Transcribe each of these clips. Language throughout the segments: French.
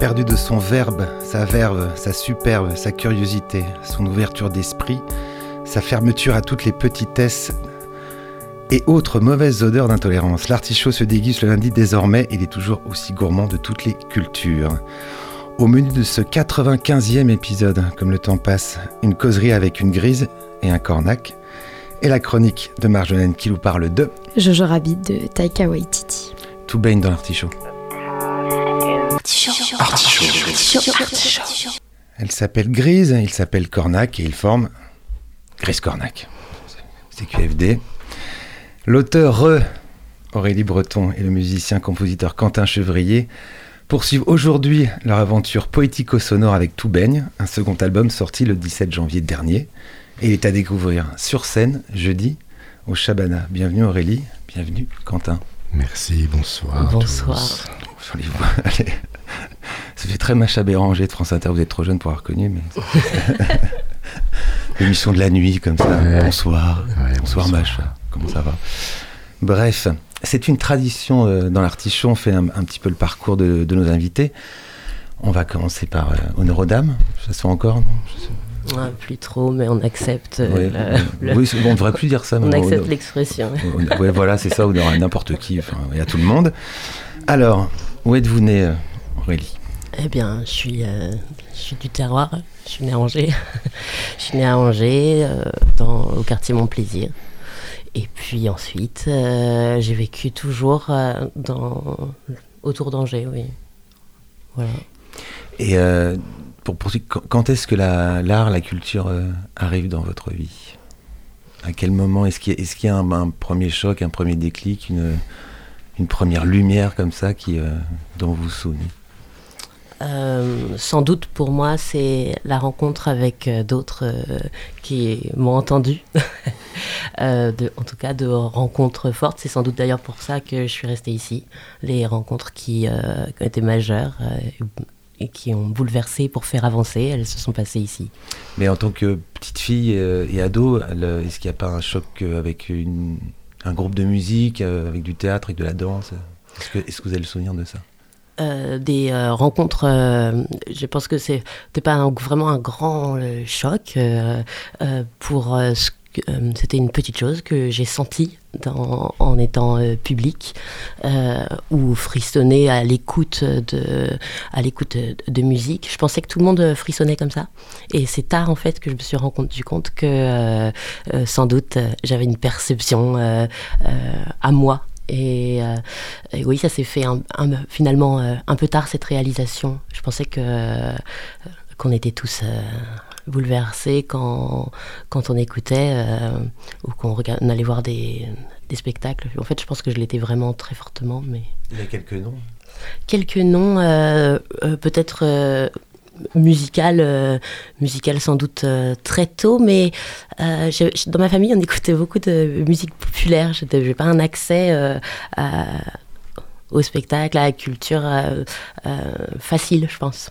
Perdu de son verbe, sa verve, sa superbe, sa curiosité, son ouverture d'esprit, sa fermeture à toutes les petitesses et autres mauvaises odeurs d'intolérance. L'artichaut se déguise le lundi désormais, il est toujours aussi gourmand de toutes les cultures. Au menu de ce 95e épisode, comme le temps passe, une causerie avec une grise et un cornac, et la chronique de Marjolaine qui nous parle de Jojo Rabbit de Taika Waititi. Tout baigne dans l'artichaut. Elle s'appelle Grise, il s'appelle Cornac et ils forment Grise Cornac. C'est QFD. L'auteur Re, Aurélie Breton et le musicien-compositeur Quentin Chevrier poursuivent aujourd'hui leur aventure poético-sonore avec Tout baigne, un second album sorti le 17 janvier dernier. Et il est à découvrir sur scène jeudi au Shabana. Bienvenue Aurélie, bienvenue Quentin. Merci, bonsoir. à Bonsoir. tous. Sur les voix, allez. Ça fait très Macha Béranger de France Inter, vous êtes trop jeune pour avoir reconnu, mais. L'émission de la nuit, comme ça. Ouais. Bonsoir. Ouais, bonsoir, bonsoir. Macha. Comment ça va? Bref, c'est une tradition euh, dans l'artichaut, on fait un, un petit peu le parcours de, de nos invités. On va commencer par euh, honneur aux dames. Ça se fait encore, non? Je sais- Ouais, plus trop, mais on accepte. euh, Ouais, le- Oui, on ne devrait plus dire ça. on accepte l'expression. Oui, voilà, c'est ça, honneur à n'importe qui, enfin, et à tout le monde. Alors, où êtes-vous né, euh, Aurélie? Eh bien, je suis, euh, je suis du terroir. Je suis né à Angers. je suis né à Angers, euh, dans, au quartier Mon Plaisir. Et puis ensuite, euh, j'ai vécu toujours dans, autour d'Angers, oui. Voilà. Et pour poursuivre, quand- est-ce que la- l'art, la, culture arrive dans votre vie? À quel moment Est-ce qu'il y a, y un, un premier choc, un premier déclic, une, une première lumière comme ça qui, euh, dont vous vous souvenez Euh, sans doute pour moi, c'est la rencontre avec euh, d'autres euh, qui m'ont entendu. De, en tout cas, de rencontres fortes. C'est sans doute d'ailleurs pour ça que je suis restée ici. Les rencontres qui, qui ont été majeures et qui ont bouleversé pour faire avancer, elles se sont passées ici. Mais en tant que petite fille et ado, est-ce qu'il n'y a pas un choc avec une- un groupe de musique, euh, avec du théâtre, avec de la danse. Est-ce que, vous avez le souvenir de ça? Euh, des euh, rencontres, je pense que c'était pas vraiment un grand choc pour ce euh, c'était une petite chose que j'ai sentie en étant euh, public euh, ou frissonner à l'écoute de à l'écoute de, musique. Je pensais que tout le monde frissonnait comme ça et c'est tard en fait que je me suis rendu compte que sans doute j'avais une perception à moi et, oui, ça s'est fait finalement un peu tard cette réalisation. Je pensais que qu'on était tous bouleversés quand quand on écoutait euh, ou qu'on on allait voir des, des spectacles. En fait, je pense que je l'étais vraiment très fortement, mais Il y a quelques noms. quelques noms, euh, euh, peut-être musical, musical sans doute très tôt, mais dans ma famille, on écoutait beaucoup de musique populaire. Je n'avais pas un accès à- au spectacle, à la culture facile, je pense.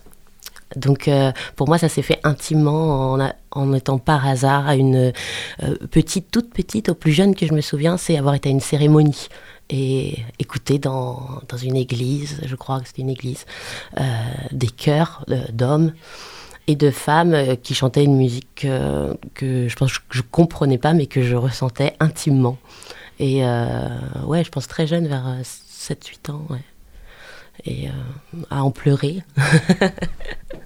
Donc euh, pour moi, ça s'est fait intimement en, étant par hasard à une euh, petite, toute petite, au plus jeune que je me souviens, c'est avoir été à une cérémonie et écouter dans, dans une église, je crois que c'était une église, euh, des chœurs d'hommes. et de femmes qui chantaient une musique que je pense que je comprenais pas, mais que je ressentais intimement. Et ouais, je pense très jeune, vers 7-8 ans, ouais. Et à en pleurer.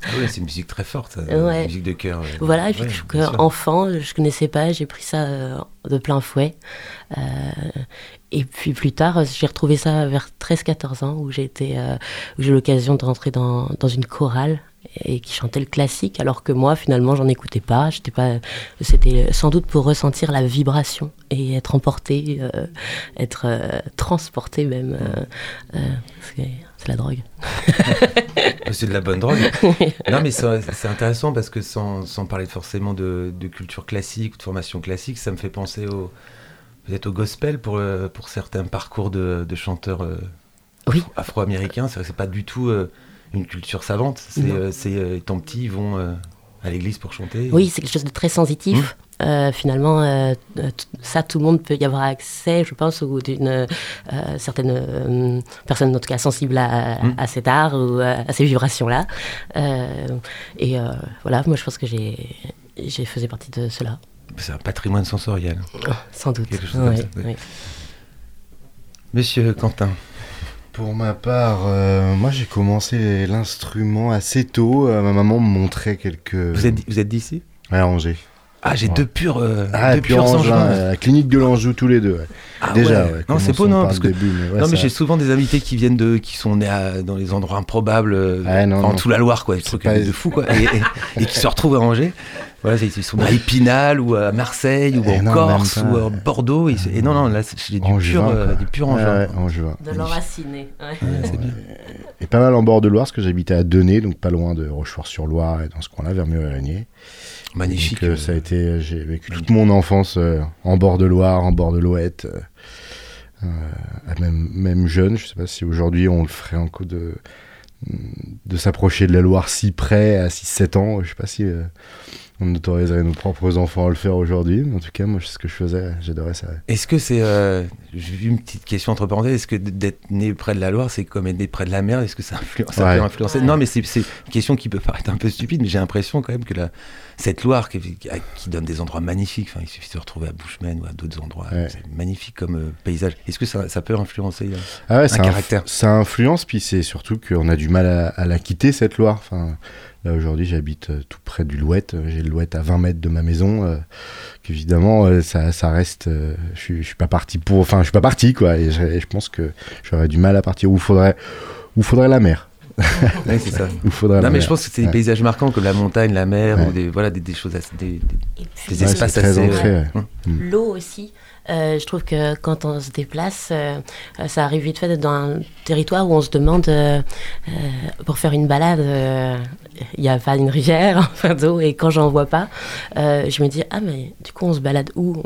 Ah ouais, c'est une musique très forte, Ouais. une musique de cœur. euh. Voilà, et puis sûr. enfant, je connaissais pas, j'ai pris ça euh, de plein fouet. Euh, et puis plus tard, j'ai retrouvé ça vers 13-14 ans, où j'ai euh, eu l'occasion de rentrer dans, dans une chorale et qui chantait le classique, alors que moi, finalement, j'en écoutais pas. J'étais pas. C'était sans doute pour ressentir la vibration et être emporté, euh, être euh, transporté même. euh, euh, parce que c'est la drogue. C'est de la bonne drogue. non, mais c'est intéressant parce que sans, sans parler forcément de, de culture classique de formation classique, ça me fait penser au peut-être au gospel pour, euh, pour certains parcours de, de chanteurs euh, Oui. afro- afro-américains. C'est vrai que c'est pas du tout euh, une culture savante. C'est étant petits, ils vont à l'église pour chanter. Oui, c'est quelque chose de très sensitif. Euh, finalement, euh, ça, tout le monde peut y avoir accès, je pense, ou d'une euh, certaine euh, personne, en tout cas, sensible à, Mm. à cet art ou à, à ces vibrations-là. Euh, et euh, voilà, moi, je pense que j'ai, j'ai faisais partie de cela, C'est un patrimoine sensoriel. sans doute. Quelque chose comme Ouais, ça, oui. ouais. Monsieur Quentin, Pour ma part, euh, moi j'ai commencé l'instrument assez tôt. Euh, ma maman me montrait quelques. vous êtes, vous êtes d'ici? Ouais, à Angers. Ah, j'ai Ouais. deux purs, euh, Ah, deux Angevins. à la clinique de l'Anjou, tous les deux. ouais. Ah Déjà, ouais. Non, c'est beau, non, par parce que début, mais ouais, non, mais j'ai souvent des invités qui viennent de, qui sont nés à- dans les endroits improbables, euh, non, en non. dessous la Loire, quoi, des trucs pas- de fou, quoi, et, et- et qui se retrouvent à Angers. Voilà, ils sont à Épinal ou à Marseille ou en non, Corse ou à Bordeaux. Et, et non, non, là, c'est- j'ai du Angevin, pur, euh, du pur Angevin. ouais. De bien. Et pas mal en bord de Loire, parce que j'habitais à Denay, donc pas loin de Rochefort-sur-Loire et dans ce coin-là, vers Mur-et-Régnier. Magnifique. Donc, euh, ça a été, j'ai vécu toute mon enfance euh, en bord de Loire, en bord de l'Ouette, euh, euh, même, même jeune. Je sais pas si aujourd'hui on le ferait encore de, de s'approcher de la Loire si près à 6-7 ans. Je sais pas si euh, on autoriserait nos propres enfants à le faire aujourd'hui. En tout cas, moi, c'est ce que je faisais. J'adorais ça. Est-ce que c'est. euh, J'ai vu une petite question entre parenthèses. Est-ce que d'être né près de la Loire, c'est comme être né près de la mer? Est-ce que ça, influe- ça peut influencer? Non, mais c'est une question qui peut paraître un peu stupide, mais j'ai l'impression quand même que la, cette Loire qui, donne des endroits magnifiques, enfin, il suffit de se retrouver à Bushman ou à d'autres endroits, Ouais. c'est magnifique comme euh, paysage. Est-ce que ça, ça peut influencer euh, Ah ouais, Un ça, inf- caractère? ça influence, puis c'est surtout qu'on a du mal à, à la quitter, cette Loire. Enfin, là, aujourd'hui, j'habite euh, tout près du Louette. Euh, J'ai le Louette à 20 mètres de ma maison. euh, qu'évidemment, euh, ça, ça reste... euh, je suis- je suis pas parti pour... Enfin, je suis pas parti, quoi. Et je, pense que j'aurais du mal à partir. Ou faudrait, ou faudrait la mer. ouais, c'est ça. Ou faudrait la Non, mais mer. je pense que c'est des Ouais. paysages marquants comme la montagne, la mer, Ouais. ou des, voilà, des, des choses assez. Des, des- Et puis, des Ouais, espaces très assez. ouais. hum. L'eau aussi. Euh, je trouve que quand on se déplace, euh, ça arrive vite fait d'être dans un territoire où on se demande, euh, pour faire une balade, il n'y a pas une rivière, enfin d'eau, et quand j'en vois pas, je me dis, ah mais du coup on se balade où?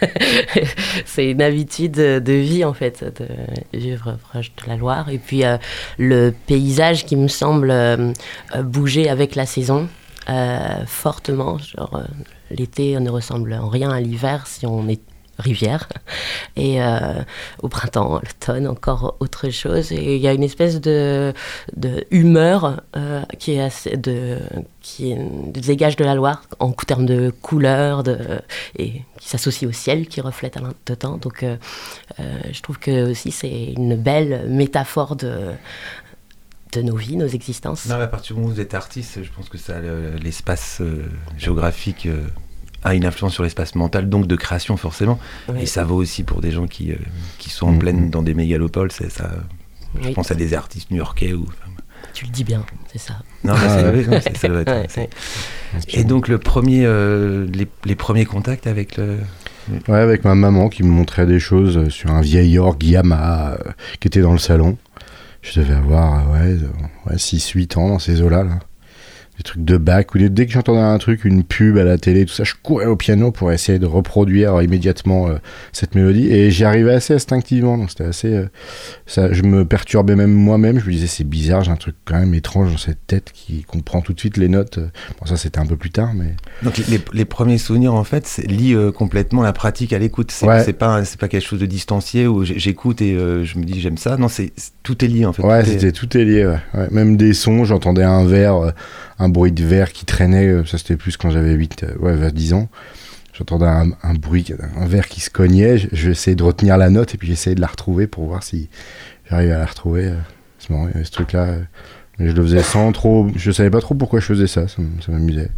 C'est une habitude de vie en fait, de vivre proche de la Loire. Et puis le paysage qui me semble bouger avec la saison. fortement, genre l'été ne ressemble en rien à l'hiver si on est rivière. Et euh, au printemps, l'automne, encore autre chose. Et il y a une espèce de, humeur euh, qui, est de, dégage de la Loire en termes de couleurs et qui s'associe au ciel qui reflète à l'intérieur. Donc euh, je trouve que aussi c'est une belle métaphore de, de nos vies, nos existences. Non, à partir du moment où vous êtes artiste, je pense que ça, le- l'espace géographique a une influence sur l'espace mental, donc de création forcément. Oui. Et ça vaut aussi pour des gens qui, euh, qui sont en Mhm. pleine dans des mégalopoles. C'est ça. Je Oui, pense à des artistes new-yorkais ou. tu le dis bien, c'est ça. Non, Ah c'est- ça doit être. Ouais, c'est- ouais. Et donc le premier, euh, les, les premiers contacts avec le. Ouais, avec ma maman qui me montrait des choses sur un vieil orgue Yamaha euh, qui était dans le salon. Je devais avoir euh, ouais, euh, ouais, 6-8 ans dans ces eaux-là. Là. Des trucs de bac. Ou dès que j'entendais un truc, une pub à la télé, tout ça, je courais au piano pour essayer de reproduire immédiatement euh, cette mélodie. Et j'y arrivais assez instinctivement. Donc c'était assez. euh, ça, je me perturbais même moi-même. Je me disais, c'est bizarre, j'ai un truc quand même étrange dans cette tête qui comprend tout de suite les notes. Bon, ça c'était un peu plus tard, mais. Donc les, les premiers souvenirs en fait lient euh, complètement la pratique à l'écoute. C'est Ouais. pas c'est pas quelque chose de distancié où j'écoute et euh, je me dis j'aime ça. Non c'est tout est lié en fait. Ouais, Tout est- c'était tout est lié. ouais. Ouais, Même des sons, j'entendais un verre, euh, un bruit de verre qui traînait, euh, ça c'était plus quand j'avais 8, euh, ouais, vers 10 ans. J'entendais un, bruit, un verre qui se cognait, je- j'essayais de retenir la note et puis j'essayais de la retrouver pour voir si j'arrivais à la retrouver. euh. Il y avait ce truc-là. Je le faisais sans trop. Je savais pas trop pourquoi je faisais ça, ça, m'amusait.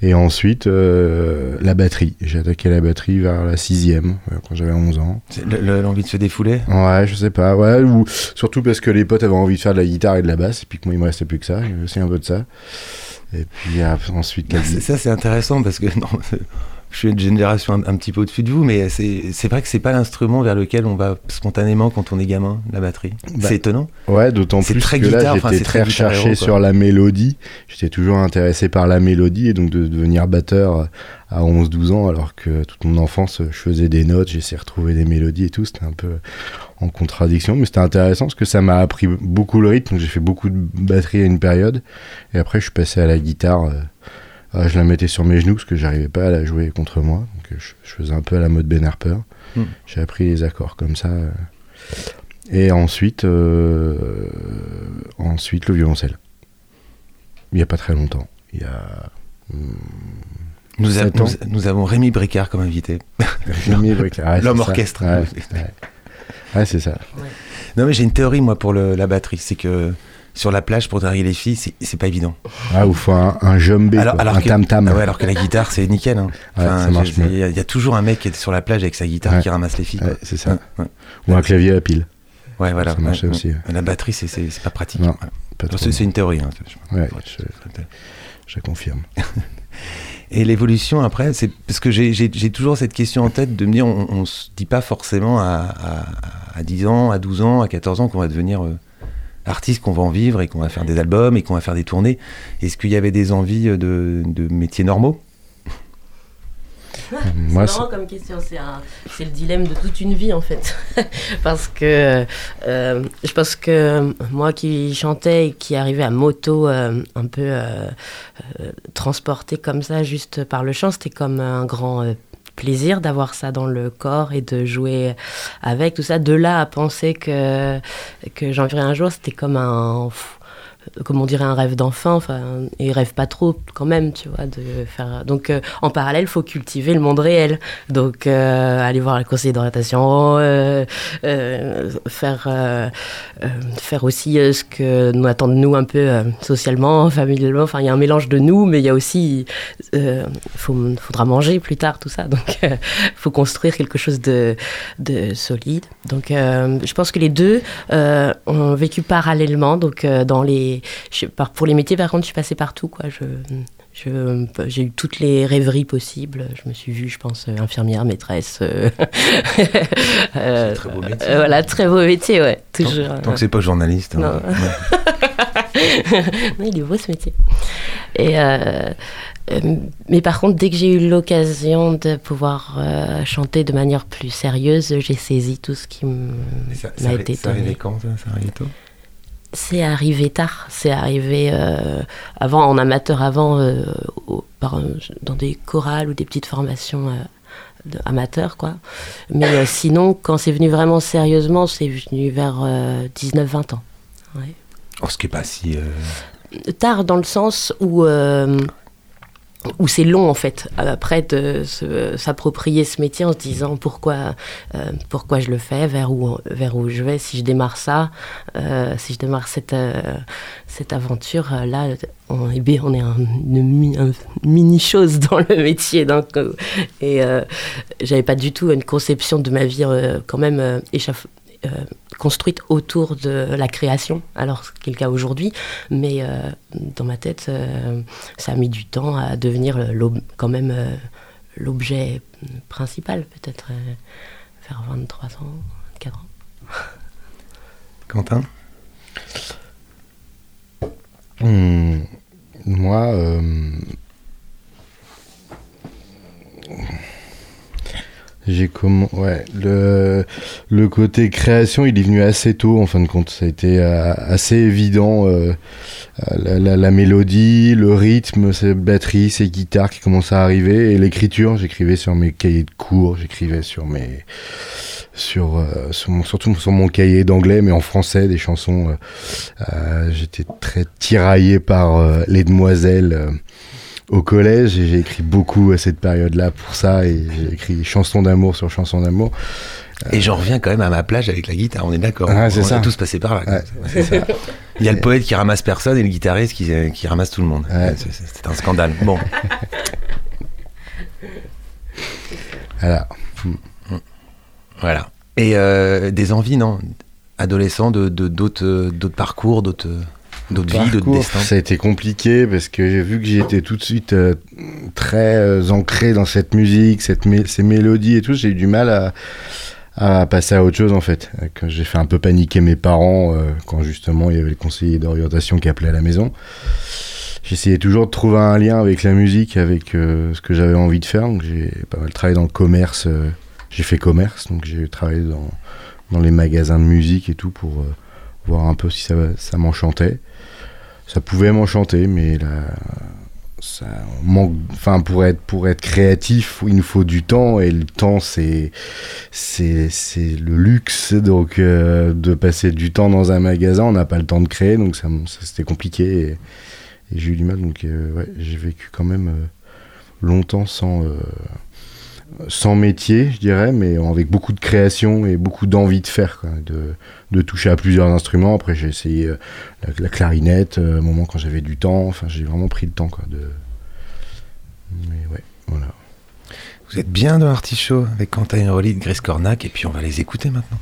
Et ensuite, euh, la batterie. J'ai attaqué la batterie vers la sixième, euh, quand j'avais 11 ans. L'envie de se défouler? Ouais, je sais pas, ouais, ou surtout parce que les potes avaient envie de faire de la guitare et de la basse, et puis que moi il me restait plus que ça, il y avait aussi un peu de ça. Et puis euh, ensuite la C'est- Ça, c'est intéressant parce que non, je suis une génération un, un petit peu au-dessus de vous, mais c'est vrai que c'est pas l'instrument vers lequel on va spontanément quand on est gamin, la batterie. Bah, c'est étonnant. Ouais, d'autant plus très que là guitare, enfin, j'étais très très recherché sur la mélodie. J'étais toujours intéressé par la mélodie et donc de devenir batteur euh, à 11-12 ans alors que toute mon enfance je faisais des notes, j'essayais de retrouver des mélodies et tout. C'était un peu en contradiction, mais c'était intéressant parce que ça m'a appris beaucoup le rythme. J'ai fait beaucoup de batterie à une période et après je suis passé à la guitare. Euh, je la mettais sur mes genoux parce que j'arrivais pas à la jouer contre moi. Donc euh, je, je faisais un peu à la mode Ben Harper. Hmm. J'ai appris les accords comme ça. euh. Et ensuite, euh, ensuite le violoncelle. Il n'y a pas très longtemps. Il y a. hum, Nous, a- ans. nous- nous avons Rémi Bricard comme invité. Rémi Bricard. L'homme orchestre. Ouais, ouais. Ouais, c'est ça. Non, mais j'ai une théorie, moi, pour le- la batterie. C'est que sur la plage, pour draguer les filles, c'est- pas évident. Ah, ou faut un, un jumbé, Alors- quoi, alors un tam-tam. Ah ouais, alors que la guitare, c'est nickel. hein. Ouais, ça marche. Il y, a- il y a toujours un mec qui est sur la plage avec sa guitare Ouais. qui ramasse les filles. Ouais, c'est ça. Ou un clavier à pile. Ouais, voilà. Ça marchait aussi. La batterie, c'est- pas pratique. C'est une théorie. hein. Je- Ouais, je- confirme. Et l'évolution après, c'est parce que j'ai- toujours cette question en tête de me dire, on, on se dit pas forcément à, à, à 10 ans, à 12 ans, à 14 ans qu'on va devenir euh, artiste, qu'on va en vivre et qu'on va faire des albums et qu'on va faire des tournées. Est-ce qu'il y avait des envies de, de métiers normaux? Moi, c'est marrant comme question, c'est un- c'est le dilemme de toute une vie en fait. Parce que euh, je pense que moi qui chantais et qui arrivais à moto euh, un peu euh, euh, transporté comme ça juste par le chant, c'était comme un grand euh, plaisir d'avoir ça dans le corps et de jouer avec tout ça. De là à penser que, que j'en verrais un jour, c'était comme un comme on dirait un rêve d'enfant, enfin, et rêve pas trop quand même, tu vois, de faire. Donc, euh, en parallèle, faut cultiver le monde réel. Donc, euh, aller voir le conseiller d'orientation, euh, faire, faire aussi ce que nous attend de nous un peu socialement, familialement. Enfin, il y a un mélange de nous, mais il y a aussi, faut, faudra manger plus tard, tout ça. Donc, faut construire quelque chose de, de solide. Donc, je pense que les deux ont vécu parallèlement. Donc, dans les, je, pour les métiers, par contre, je suis passée partout, quoi. Je, j'ai eu toutes les rêveries possibles. Je me suis vue, je pense, euh, infirmière, maîtresse. euh, euh, très beau métier. euh, voilà, très beau métier, ouais. Tant, Toujours. tant que c'est pas journaliste. hein. Non. non, il est beau ce métier. Et euh, mais par contre, dès que j'ai eu l'occasion de pouvoir chanter de manière plus sérieuse, j'ai saisi tout ce qui m'a été ça arrivait donné. quand ça, ça arrivait tôt? C'est arrivé tard. C'est arrivé euh, avant, en amateur avant, euh, au- par, dans des chorales ou des petites formations euh, amateurs, quoi. Mais euh, sinon, quand c'est venu vraiment sérieusement, c'est venu vers 19-20 ans. Ouais. Oh, ce qui est pas si. tard dans le sens où où c'est long en fait après de s'approprier ce métier en se disant pourquoi euh, pourquoi je le fais vers où vers où je vais si je démarre ça euh, si je démarre cette euh, cette aventure là on est on est un, une mi- un mini chose dans le métier donc et j'avais pas du tout une conception de ma vie quand même euh, construite autour de la création, alors ce qui est le cas aujourd'hui, mais euh, dans ma tête, euh, ça a mis du temps à devenir quand même euh, l'objet principal, peut-être vers 23 ans, 24 ans. Quentin? Hmm, moi, j'ai comment, ouais, le côté création, il est venu assez tôt en fin de compte. Ça a été euh, assez évident. euh, la, mélodie, le rythme, ces batteries, ces guitares qui commencent à arriver et l'écriture. J'écrivais sur mes cahiers de cours, j'écrivais sur mes sur, euh, mon- surtout sur mon cahier d'anglais, mais en français, des chansons. J'étais très tiraillé par les demoiselles au collège et j'ai écrit beaucoup à cette période-là pour ça et j'ai écrit chansons d'amour sur chansons d'amour. Et j'en reviens quand même à ma plage avec la guitare, on est d'accord. Ah, on ça. est tous passés par là. Ouais, c'est ça. Il y a le poète qui ramasse personne et le guitariste qui, qui ramasse tout le monde. Ouais. C'est- un scandale. Bon, Voilà. voilà. Et euh, des envies, non? Adolescent, de de- d'autres euh, d'autres parcours, d'autres d'autres vies, d'autres destins. Ça a été compliqué parce que j'ai vu que j'y étais tout de suite euh, très euh, ancré dans cette musique, cette mé- ces mélodies et tout. J'ai eu du mal à, à passer à autre chose en fait. Euh, Quand j'ai fait un peu paniquer mes parents euh, quand justement il y avait le conseiller d'orientation qui appelait à la maison. J'essayais toujours de trouver un lien avec la musique, avec euh, ce que j'avais envie de faire. Donc j'ai pas mal travaillé dans le commerce. euh, j'ai fait commerce, donc j'ai travaillé dans, dans les magasins de musique et tout pour euh, voir un peu si ça, ça m'enchantait. Ça pouvait m'enchanter, mais là, ça manque. Enfin, pour être pour être créatif, il nous faut du temps et le temps, c'est c'est le luxe. Donc, euh, de passer du temps dans un magasin, on n'a pas le temps de créer, donc ça, c'était compliqué et, j'ai eu du mal. Donc, euh, ouais, j'ai vécu quand même euh, longtemps sans sans métier, je dirais, mais avec beaucoup de création et beaucoup d'envie de faire, de, toucher à plusieurs instruments. Après, j'ai essayé euh, la, la clarinette, euh, un moment quand j'avais du temps. Enfin, j'ai vraiment pris le temps. De... Vous êtes bien dans l'Artichaut avec Quentin Héroli de Grace Cornac et puis on va les écouter maintenant.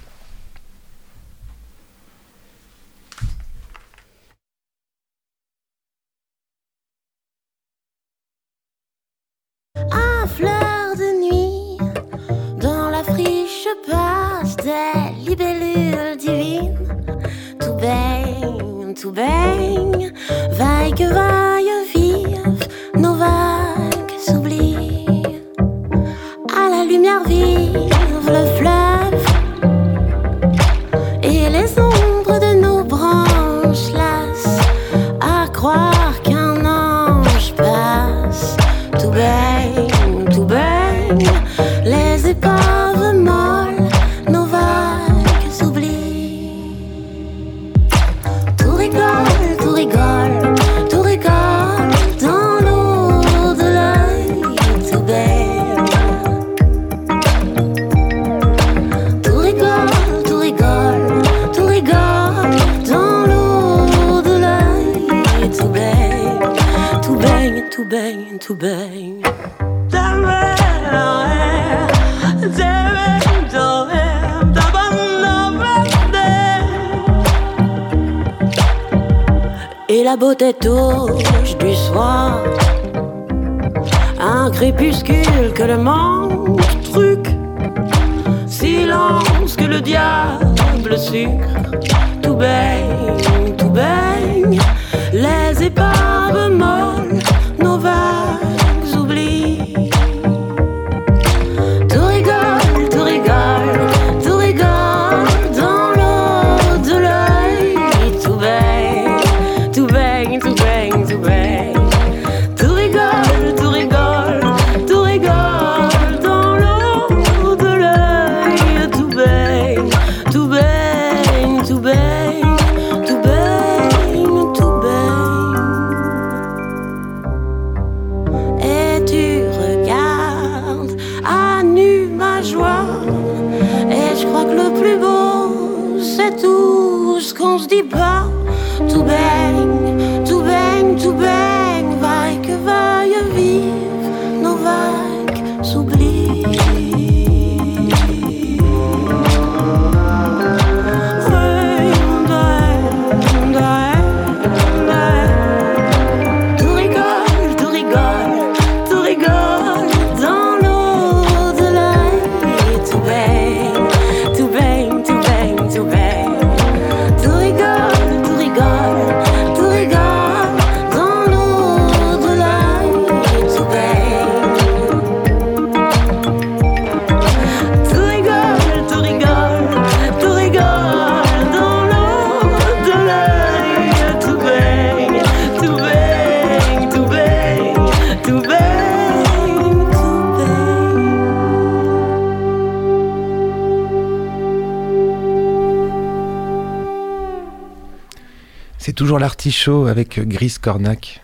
Gris Cornac,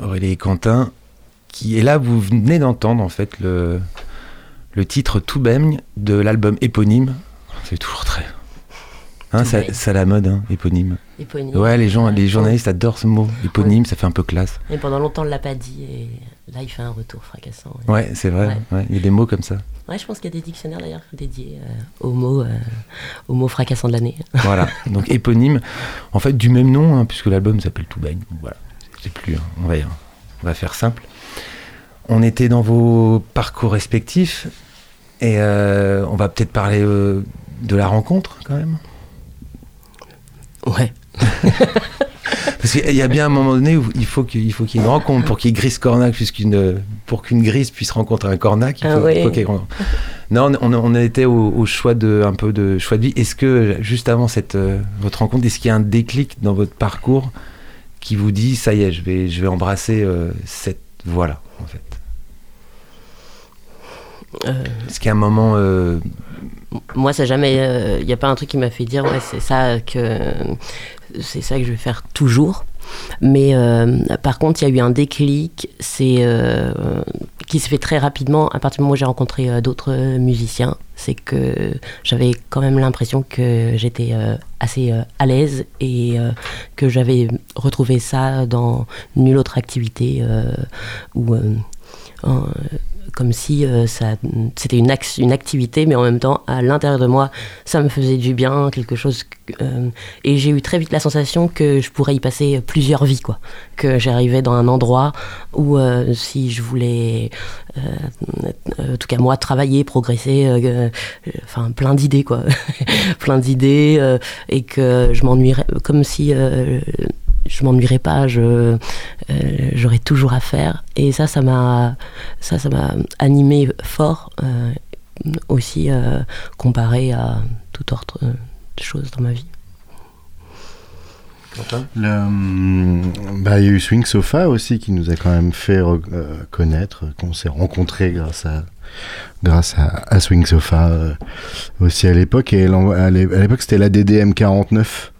Aurélie et Quentin, qui est là, vous venez d'entendre en fait le, le titre Tout baigne de l'album éponyme. C'est très. Hein, ça- à la mode, hein, éponyme. Éponyme. Ouais, les gens, les journalistes adorent ce mot. Éponyme, ça fait un peu classe. Et pendant longtemps, on l'a pas dit, et là, il fait un retour fracassant. ouais. Ouais, c'est vrai. Ouais. Il y a des mots comme ça. Ouais, je pense qu'il y a des dictionnaires d'ailleurs dédiés euh, aux mots, euh, aux mots fracassants de l'année. Voilà. Donc éponyme, en fait du même nom, hein, puisque l'album s'appelle Tout baigne. Donc Voilà. C'est plus. hein, on va, on va faire simple. On était dans vos parcours respectifs et euh, on va peut-être parler de la rencontre quand même. Ouais. Parce qu'il y a bien un moment donné où il faut qu'il il faut qu'il y ait une rencontre pour qu'il Grise Cornac, puisqu'une pour qu'une Grise puisse rencontrer un Cornac. Il Ah faut, oui. faut qu'il. Non, on, on, on a été au, au choix de un peu de choix de vie. Est-ce que juste avant cette euh, votre rencontre, est-ce qu'il y a un déclic dans votre parcours qui vous dit ça y est, je vais je vais embrasser euh, cette voie-là en fait? Euh, Est-ce qu'il y a un moment euh, moi, ça jamais. Il n'y a pas un truc qui m'a fait dire, ouais, c'est ça que c'est ça que je vais faire toujours. Mais euh, par contre, il y a eu un déclic, c'est euh, qui s'est fait très rapidement à partir du moment où j'ai rencontré euh, d'autres musiciens. C'est que j'avais quand même l'impression que j'étais euh, assez euh, à l'aise et euh, que j'avais retrouvé ça dans nulle autre activité euh, ou comme si euh, ça c'était une, activité mais en même temps à l'intérieur de moi ça me faisait du bien quelque chose euh, et j'ai eu très vite la sensation que je pourrais y passer plusieurs vies quoi. Que j'arrivais dans un endroit où euh, si je voulais en tout cas moi travailler progresser enfin plein d'idées quoi. Plein d'idées et que je m'ennuierais comme si je m'ennuierais pas, je, euh, j'aurais toujours à faire. Et ça, ça m'a, ça, ça m'a animé fort euh, aussi euh, comparé à toute autre chose dans ma vie. Le, hum, bah, il y a eu Swing Sofa aussi qui nous a quand même fait re- euh, connaître, qu'on s'est rencontrés grâce à, grâce à, à Swing Sofa euh, aussi à l'époque. Et à l'époque, c'était la DDM 49.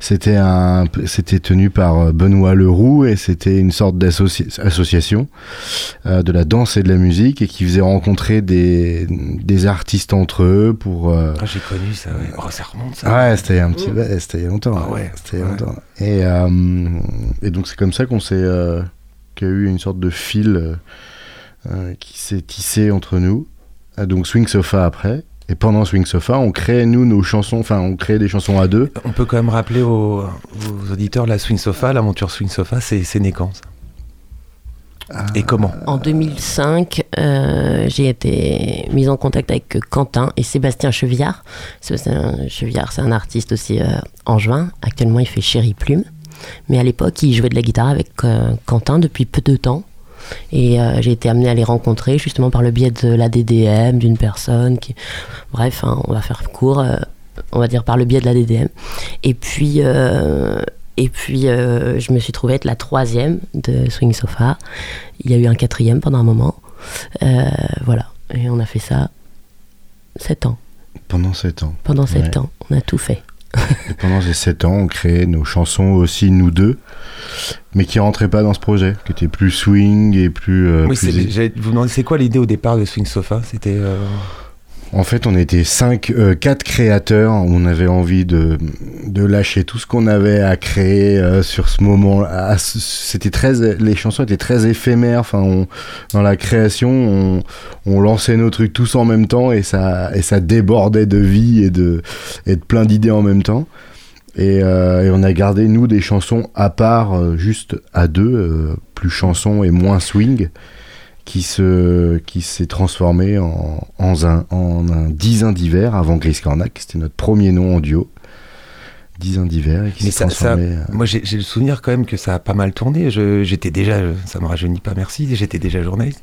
C'était un, c'était tenu par euh, Benoît Leroux et c'était une sorte d'association euh, de la danse et de la musique et qui faisait rencontrer des, des artistes entre eux pour. euh, ah, j'ai connu ça. Ouais. Oh, ça remonte ça. Ouais, c'était un petit, ouais, c'était il y a longtemps. Ah ouais, c'était il y a ouais. longtemps. Et, et donc c'est comme ça qu'on s'est, qu'il y a eu une sorte de fil qui s'est tissé entre nous. Euh, donc Swing Sofa après. Et pendant Swing Sofa, on crée nous nos chansons, enfin on crée des chansons à deux. On peut quand même rappeler aux, aux auditeurs la Swing Sofa, l'aventure Swing Sofa, c'est né quand ça? Et comment? En 2005, euh, j'ai été mise en contact avec Quentin et Sébastien Chevillard. Sébastien Chevillard, c'est un artiste aussi euh, angevin. Actuellement, il fait Chéri Plume. Mais à l'époque, il jouait de la guitare avec euh, Quentin depuis peu de temps. Et euh, j'ai été amenée à les rencontrer justement par le biais de la DDM, d'une personne qui. Bref, hein, on va faire court, euh, on va dire par le biais de la DDM. Et puis, euh, et puis euh, je me suis trouvée être la troisième de Swing Sofa. Il y a eu un quatrième pendant un moment. Euh, voilà. Et on a fait ça sept ans. Pendant sept ans. Pendant sept Ouais. ans, on a tout fait. Et pendant ces sept ans, on créait nos chansons aussi nous deux, mais qui rentraient pas dans ce projet, qui étaient plus swing et plus. euh, Oui, plus- vous c'est quoi l'idée au départ de Swing Sofa? C'était. euh, En fait, on était cinq, euh, quatre créateurs. On avait envie de, de lâcher tout ce qu'on avait à créer euh, sur ce moment. C'était très, les chansons étaient très éphémères. Enfin, dans la création, on, lançait nos trucs tous en même temps et ça, et ça débordait de vie et de, et de plein d'idées en même temps. Et, euh, et on a gardé nous des chansons à part, euh, juste à deux, euh, plus chansons et moins swing qui se qui s'est transformé en, en un en un dizain d'hiver avant Gris Cornac c'était notre premier nom en duo dizain d'hiver et qui s'est ça- transformé euh, moi j'ai le souvenir quand même que ça a pas mal tourné. J'étais déjà, ça me rajeunit pas, merci. J'étais déjà journaliste.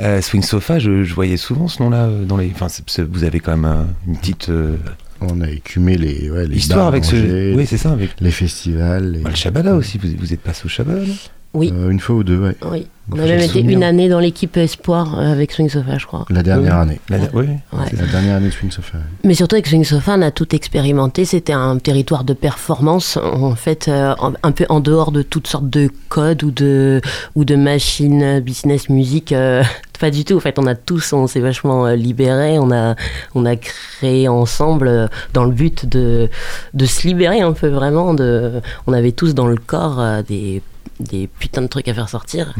Euh, Swing Sofa, je, je voyais souvent ce nom-là euh, dans les. Enfin, vous avez quand même un- une petite euh, on a écumé les ouais, les histoire bars avec ce. d'Angers, Oui, c'est ça. Avec les festivals les- Bah, le Shabada aussi. Vous, vous êtes passé au Shabada Oui. Euh, une fois ou deux, ouais. Oui. On a même été souvenir. une année dans l'équipe espoir euh, avec Swing Sofa, je crois. La dernière Oui. année. La- oui. Ouais. C'est la dernière année de Swing Sofa. Mais surtout avec Swing Sofa, on a tout expérimenté. C'était un territoire de performance, en fait, euh, un peu en dehors de toutes sortes de codes ou de, ou de machines business musique. euh, pas du tout. En fait, on a tous, on s'est vachement libérés. On a, on a créé ensemble dans le but de, de se libérer un peu vraiment. De, on avait tous dans le corps euh, des des putains de trucs à faire sortir.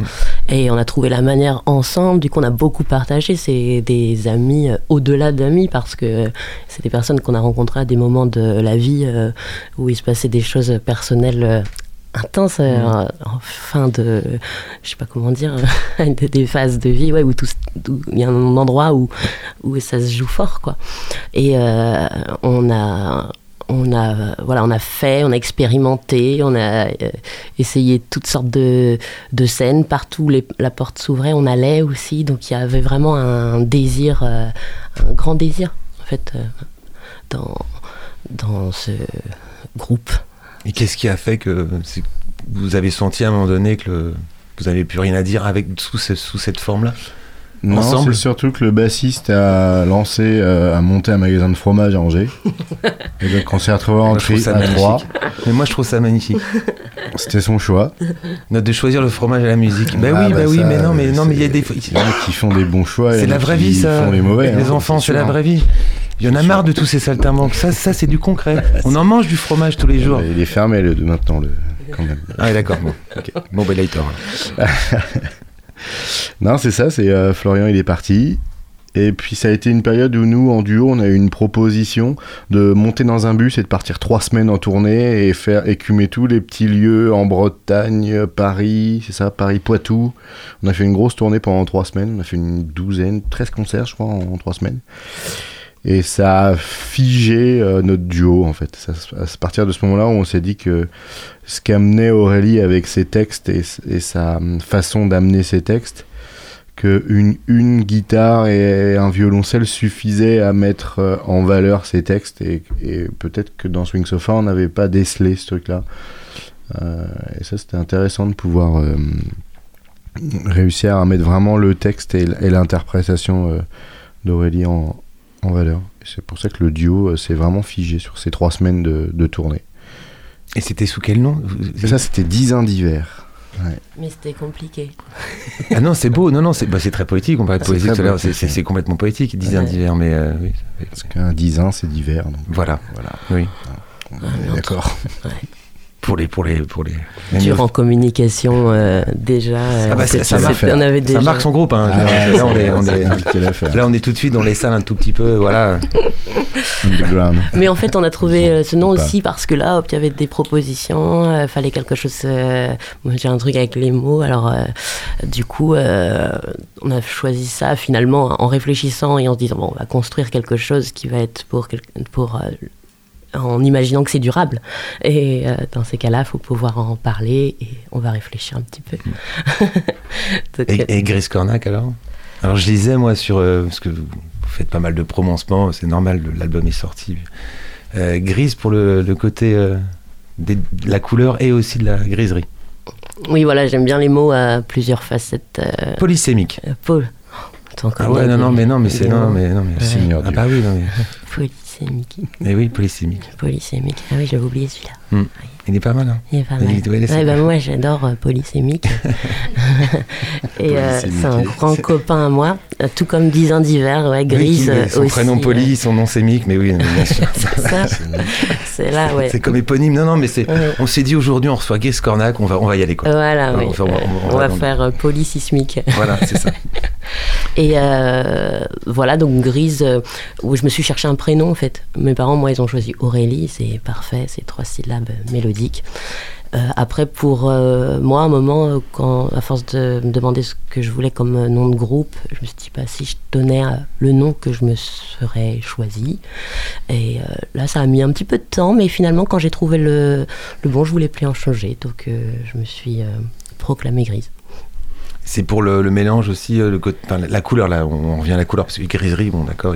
Et on a trouvé la manière ensemble du coup on a beaucoup partagé. C'est des amis euh, au-delà d'amis parce que c'est des personnes qu'on a rencontrées à des moments de la vie euh, où il se passait des choses personnelles euh, intenses euh, en fin de je sais pas comment dire des, phases de vie ouais où il y a un endroit où où ça se joue fort quoi. Et euh, on a on a fait on a expérimenté on a euh, essayé toutes sortes de, scènes. Partout la porte s'ouvrait on allait aussi. Donc il y avait vraiment un désir euh, un grand désir en fait euh, dans ce groupe. Et qu'est-ce qui a fait que vous avez senti à un moment donné que, vous n'avez plus rien à dire avec sous, sous cette forme-là? Non, Ensemble c'est surtout que le bassiste a lancé, euh, a monté un magasin de fromage à Angers. et donc on s'est retrouvé en tri à trois. Mais moi, je trouve ça magnifique. C'était son choix. Note de choisir le fromage à la musique. Bah Ah, oui, bah, bah oui, ça, mais non, mais non, mais il y a des. Il y en a qui font des bons choix. C'est la vraie qui vie, ça. font les mauvais. Les hein, enfants, c'est la vraie vie. Il y en a marre de tous ces saltimbanques. Ça, ça c'est du concret. On en mange du fromage tous les jours. Il est fermé le, maintenant, le, quand même. Ah, d'accord. Bon, ok. bon bah, là, il tort. Non, c'est ça, c'est euh, Florian, il est parti. Et puis ça a été une période où nous, en duo, on a eu une proposition de monter dans un bus et de partir trois semaines en tournée et faire écumer tous les petits lieux en Bretagne, Paris, c'est ça, Paris-Poitou. On a fait une grosse tournée pendant trois semaines, on a fait une douzaine, 13 concerts, je crois, en, trois semaines. Et ça a figé euh, notre duo, en fait. Ça, à partir de ce moment-là on s'est dit que ce qu'amenait Aurélie avec ses textes et, sa façon d'amener ses textes, que une, guitare et un violoncelle suffisaient à mettre euh, en valeur ces textes et, peut-être que dans Swing Sofa on n'avait pas décelé ce truc-là. Euh, et ça c'était intéressant de pouvoir euh, réussir à mettre vraiment le texte et, l'interprétation d'Aurélie en, en valeur. C'est pour ça que le duo s'est vraiment figé sur ces trois semaines de, de tournée. Et c'était sous quel nom ça c'était 10 ans d'hiver. Ouais. mais c'était compliqué Ah non, c'est beau. Non, non, c'est bah, très poétique. On parlait de Ah, c'est poésie tout à l'heure. C'est- complètement poétique. Dix Ouais. d'hiver, mais euh, oui. Parce qu'un 10 ans c'est d'hiver. Voilà. Voilà. Oui. On Ah, D'accord. Pour les, pour les, pour les. dur en communication euh, déjà euh, Ah bah, ça- c'était- ça marche. c'était- on avait déjà Ça marque son groupe. Hein. Ah ouais, là, on est, on c'est est- compliqué l'affaire. là, on est tout de suite dans les salles un tout petit peu. Voilà. Mais en fait, on a trouvé euh, ce nom aussi parce que là, hop, il y avait des propositions, euh, fallait quelque chose. euh, moi, j'ai un truc avec les mots, alors euh, du coup, euh, on a choisi ça finalement en réfléchissant et en se disant bon, on va construire quelque chose qui va être pour quel- pour euh, en imaginant que c'est durable. Et euh, dans ces cas-là, il faut pouvoir en parler et on va réfléchir un petit peu. Donc, euh, Et, et Gris Cornac alors? Alors je lisais moi sur euh, parce que vous faites pas mal de promos en ce moment, c'est normal, l'album est sorti. Euh, grise pour le, le côté euh, des- de la couleur et aussi de la griserie. oui, voilà, j'aime bien les mots à plusieurs facettes. euh, Polysémique. euh, Paul. Ah ouais, on non, non, mais non, mais c'est non, mais non, mais Ouais. Seigneur Ah bah oui, non, mais, Polysémique. mais oui, polysémique. Polysémique. Ah oui, j'avais oublié celui-là. Il est pas mal. Hein. Il est pas Il mal. est- ouais, bah, moi, j'adore euh, Polysémique. Et euh, c'est un grand copain à moi, euh, tout comme 10 ans d'hiver, ouais, grise Oui, euh, son aussi. prénom Poly, son nom sémique, mais oui, bien sûr. C'est là, ouais. C'est comme éponyme. Non, non, mais c'est. Ouais. On s'est dit aujourd'hui, on reçoit Gris Cornac, on va, on va y aller quoi. Voilà, On oui. va faire- on va- Euh, on on va va dans- faire euh, polysismique. Voilà, c'est ça. Et euh, voilà, donc Grise, euh, où je me suis cherché un prénom en fait. Mes parents, moi, ils ont choisi Aurélie, c'est parfait, c'est trois syllabes euh, Euh, après, pour euh, moi, à un moment, euh, à force de me demander ce que je voulais comme nom de groupe, je me suis dit, bah, si je donnais le nom que je me serais choisi. Et là, ça a mis un petit peu de temps, mais finalement, quand j'ai trouvé le, bon, je voulais plus en changer. Donc, je me suis proclamée Grise. C'est pour le, mélange aussi, la- couleur là, on, on revient à la couleur parce que griserie, bon d'accord,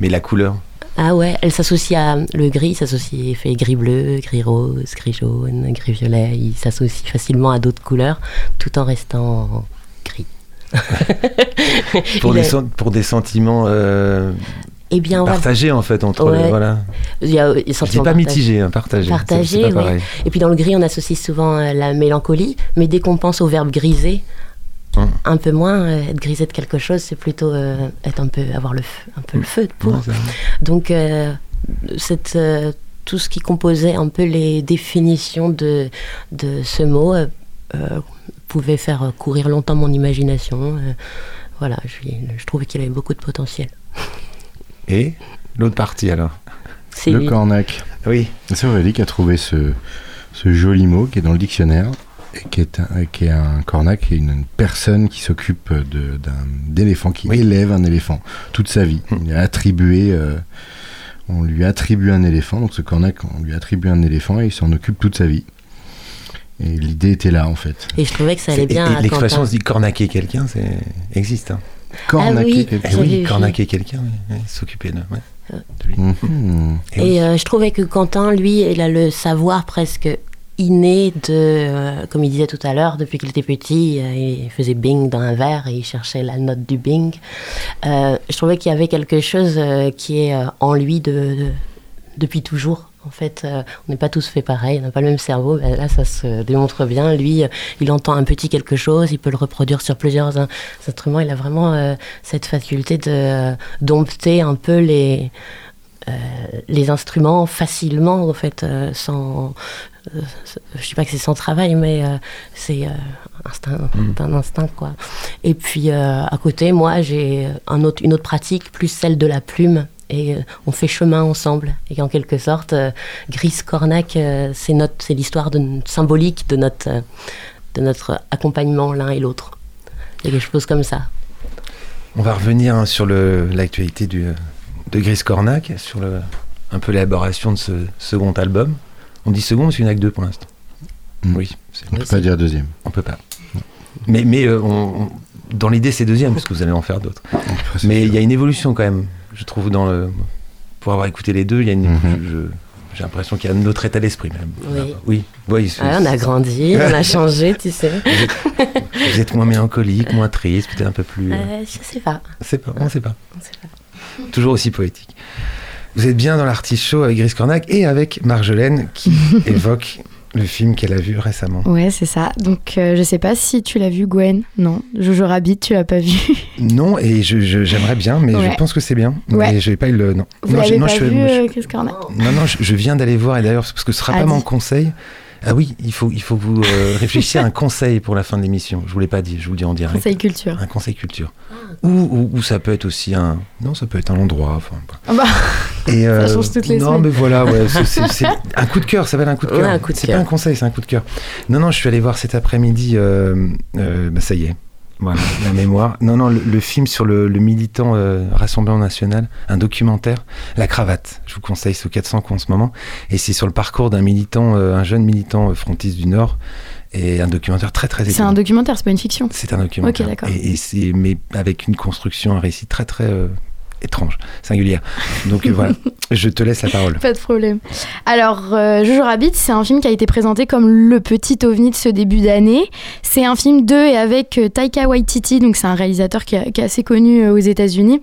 mais la couleur. Ah ouais, elle s'associe à le gris, s'associe, il fait gris bleu, gris rose, gris jaune, gris violet. Il s'associe facilement à d'autres couleurs tout en restant gris. Pour, des, est- pour des sentiments euh, Eh bien, va- partagés en fait entre Ouais. les. Voilà. il y a des Je dis pas mitigé, hein, partagé. Partagé, oui. Et puis dans le gris, on associe souvent euh, la mélancolie, mais dès qu'on pense au verbe griser, Un peu moins, euh, être grisé de quelque chose, c'est plutôt euh, être un peu, avoir le feu, un peu le feu pour. Ouais. Donc, euh, cette, euh, tout ce qui composait un peu les définitions de, de ce mot euh, euh, pouvait faire courir longtemps mon imagination. euh, voilà, je, je trouvais qu'il avait beaucoup de potentiel. Et l'autre partie alors? C'est Le lui. cornac. Oui. C'est Aurélie qui a trouvé ce, ce joli mot qui est dans le dictionnaire et qui est un, qui est un cornac, qui est une, une personne qui s'occupe de- d'un d'éléphant, qui élève un éléphant toute sa vie. Hmm. Il a attribué, euh, on lui attribue un éléphant, donc ce cornac, on lui attribue un éléphant et il s'en occupe toute sa vie. Et l'idée était là en fait. Et je trouvais que ça allait bien L'expression se dit cornaquer quelqu'un, c'est existe. Hein. Cornaquer oui. quelqu'un. Eh oui, quelqu'un, oui, s'occuper de. ouais, de lui. Mhm. Et oui. Et euh, je trouvais que Quentin, lui, il a le savoir presque inné de, euh, comme il disait tout à l'heure, depuis qu'il était petit, euh, il faisait bing dans un verre et il cherchait la note du bing. Euh, je trouvais qu'il y avait quelque chose qui est en lui de, de- depuis toujours. En fait, on n'est pas tous fait pareil, on n'a pas le même cerveau. là, ça se démontre bien. Lui, il entend un petit quelque chose, il peut le reproduire sur plusieurs in- instruments. Il a vraiment cette faculté de dompter un peu les, les instruments facilement, en fait, euh, sans. euh, je sais pas que c'est sans travail, mais euh, c'est euh, instinct, Mm. un instinct, quoi. Et puis, euh, à côté, moi, j'ai un autre, une autre pratique, plus celle de la plume. Et euh, on fait chemin ensemble. Et en quelque sorte, euh, Gris Cornac, euh, c'est c'est l'histoire de, symbolique de notre, euh, de notre accompagnement l'un et l'autre. Il y a quelque chose comme ça. On va revenir hein, sur l'actualité du, de Gris Cornac, sur le, un peu l'élaboration de ce second album. On dit second, parce qu'il n'y en a que deux pour l'instant. Mm. Oui, c'est- On peut pas dire deuxième. on peut pas. Mais, mais euh, on- on- dans l'idée, c'est deuxième, parce que vous allez en faire d'autres. C'est Mais il y a une évolution quand même, je trouve, dans le. Pour avoir écouté les deux, il y a une. Mhm. je- je- J'ai l'impression qu'il y a un autre état d'esprit même. Oui. Oui, c'est- on a grandi, on a changé, tu sais. Vous êtes moins mélancolique, moins triste, peut-être un peu plus. euh, Euh, je sais pas. C'est pas, on sait pas. On sait pas. Toujours aussi poétique. Vous êtes bien dans l'artichaut avec Gris Cornac et avec Marjolaine qui évoque le film qu'elle a vu récemment. Ouais, c'est ça. Donc, euh, je sais pas si tu l'as vu, Gwen. Non. Jojo Rabbit, tu l'as pas vu. Non, et je- je- j'aimerais bien, mais Ouais. je pense que c'est bien. Ouais. Mais j'ai pas eu le. Non, Vous non, je- pas je, vu, je- euh, Chris Cornac non, non, je, je viens d'aller voir, et d'ailleurs, parce que ce sera Ah, pas mon conseil. Ah oui, il faut, il faut que vous euh, réfléchissiez à un conseil pour la fin de l'émission. Je vous l'ai pas dit, je vous le dis en direct. Conseil culture. Un conseil culture. Ou, ou, ou ça peut être aussi un. Non, ça peut être un endroit. Enfin. Ah bah, Et, euh, change toutes les non, semaines. mais voilà, ouais, c'est- un coup de cœur, ça s'appelle un coup de Ouais, cœur. de c'est pas un conseil, c'est un coup de cœur. Non, non, je suis allé voir cet après-midi, euh, euh, bah, ça y est, voilà, la mémoire. Non, non, le, le film sur le, le militant euh, Rassemblement National, un documentaire, La Cravate. Je vous conseille, c'est au 400 coups en ce moment. Et c'est sur le parcours d'un militant, euh, un jeune militant euh, frontiste du Nord. Et un documentaire très, très c'est un documentaire, c'est pas une fiction? C'est un documentaire. Ok, d'accord. Et, et c'est mais avec une construction, un récit très très euh, étrange, singulière. Donc euh, voilà, je te laisse la parole. Pas de problème. Alors, euh, Jojo Rabbit, c'est un film qui a été présenté comme le petit ovni de ce début d'année. C'est un film de et avec euh, Taika Waititi, donc c'est un réalisateur qui, est- qui est assez connu euh, aux États-Unis.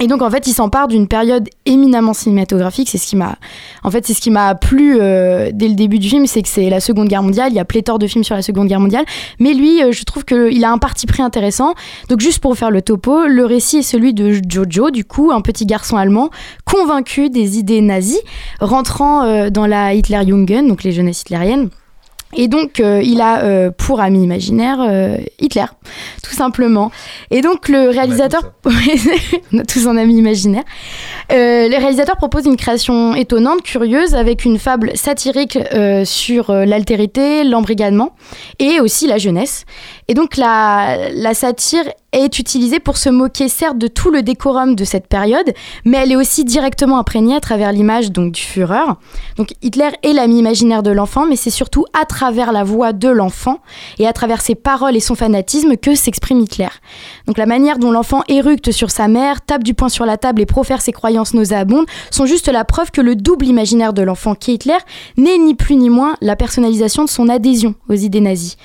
Et donc en fait, il s'empare d'une période éminemment cinématographique. C'est ce qui m'a, en fait, c'est ce qui m'a plu euh, dès le début du film, c'est que c'est la Seconde Guerre mondiale. Il y a pléthore de films sur la Seconde Guerre mondiale, mais lui, euh, je trouve qu'il a un parti pris intéressant. Donc juste pour faire le topo, le récit est celui de Jojo, du coup, un petit garçon allemand convaincu des idées nazies, rentrant euh, dans la Hitlerjugend, donc les jeunesses hitlériennes. Et donc, euh, il a euh, pour ami imaginaire euh, Hitler, tout simplement. Et donc, le réalisateur, on a tous un ami imaginaire. Le réalisateur propose une création étonnante, curieuse, avec une fable satirique sur l'altérité, l'embrigadement et aussi la jeunesse. Et donc la, satire est utilisée pour se moquer certes de tout le décorum de cette période, mais elle est aussi directement imprégnée à travers l'image donc du Führer. Donc Hitler est l'ami imaginaire de l'enfant, mais c'est surtout à travers la voix de l'enfant et à travers ses paroles et son fanatisme que s'exprime Hitler. Donc la manière dont l'enfant éructe sur sa mère, tape du poing sur la table et profère ses croyances nauséabondes sont juste la preuve que le double imaginaire de l'enfant qu'est Hitler n'est ni plus ni moins la personnalisation de son adhésion aux idées nazies.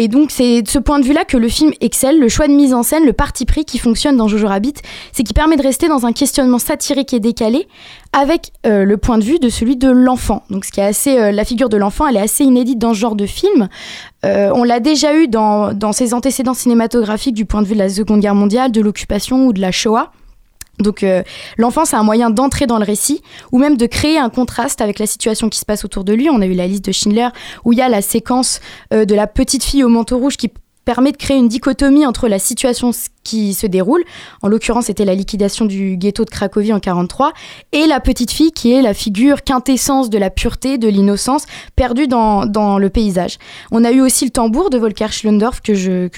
Et donc c'est de ce point de vue-là que le film excelle, le choix de mise en scène, le parti pris qui fonctionne dans Jojo Rabbit, c'est qu'il permet de rester dans un questionnement satirique et décalé avec euh, le point de vue de celui de l'enfant. Donc ce qui est assez, euh, la figure de l'enfant, elle est assez inédite dans ce genre de film. Euh, on l'a déjà eu dans, dans ses antécédents cinématographiques du point de vue de la Seconde Guerre mondiale, de l'occupation ou de la Shoah. Donc euh, l'enfant, c'est un moyen d'entrer dans le récit ou même de créer un contraste avec la situation qui se passe autour de lui. On a eu la liste de Schindler où il y a la séquence euh, de la petite fille au manteau rouge qui permet de créer une dichotomie entre la situation qui se déroule, en l'occurrence c'était la liquidation du ghetto de Cracovie en 43, et la petite fille qui est la figure quintessence de la pureté, de l'innocence, perdue dans, dans le paysage. On a eu aussi le tambour de Volker Schlendorf que je...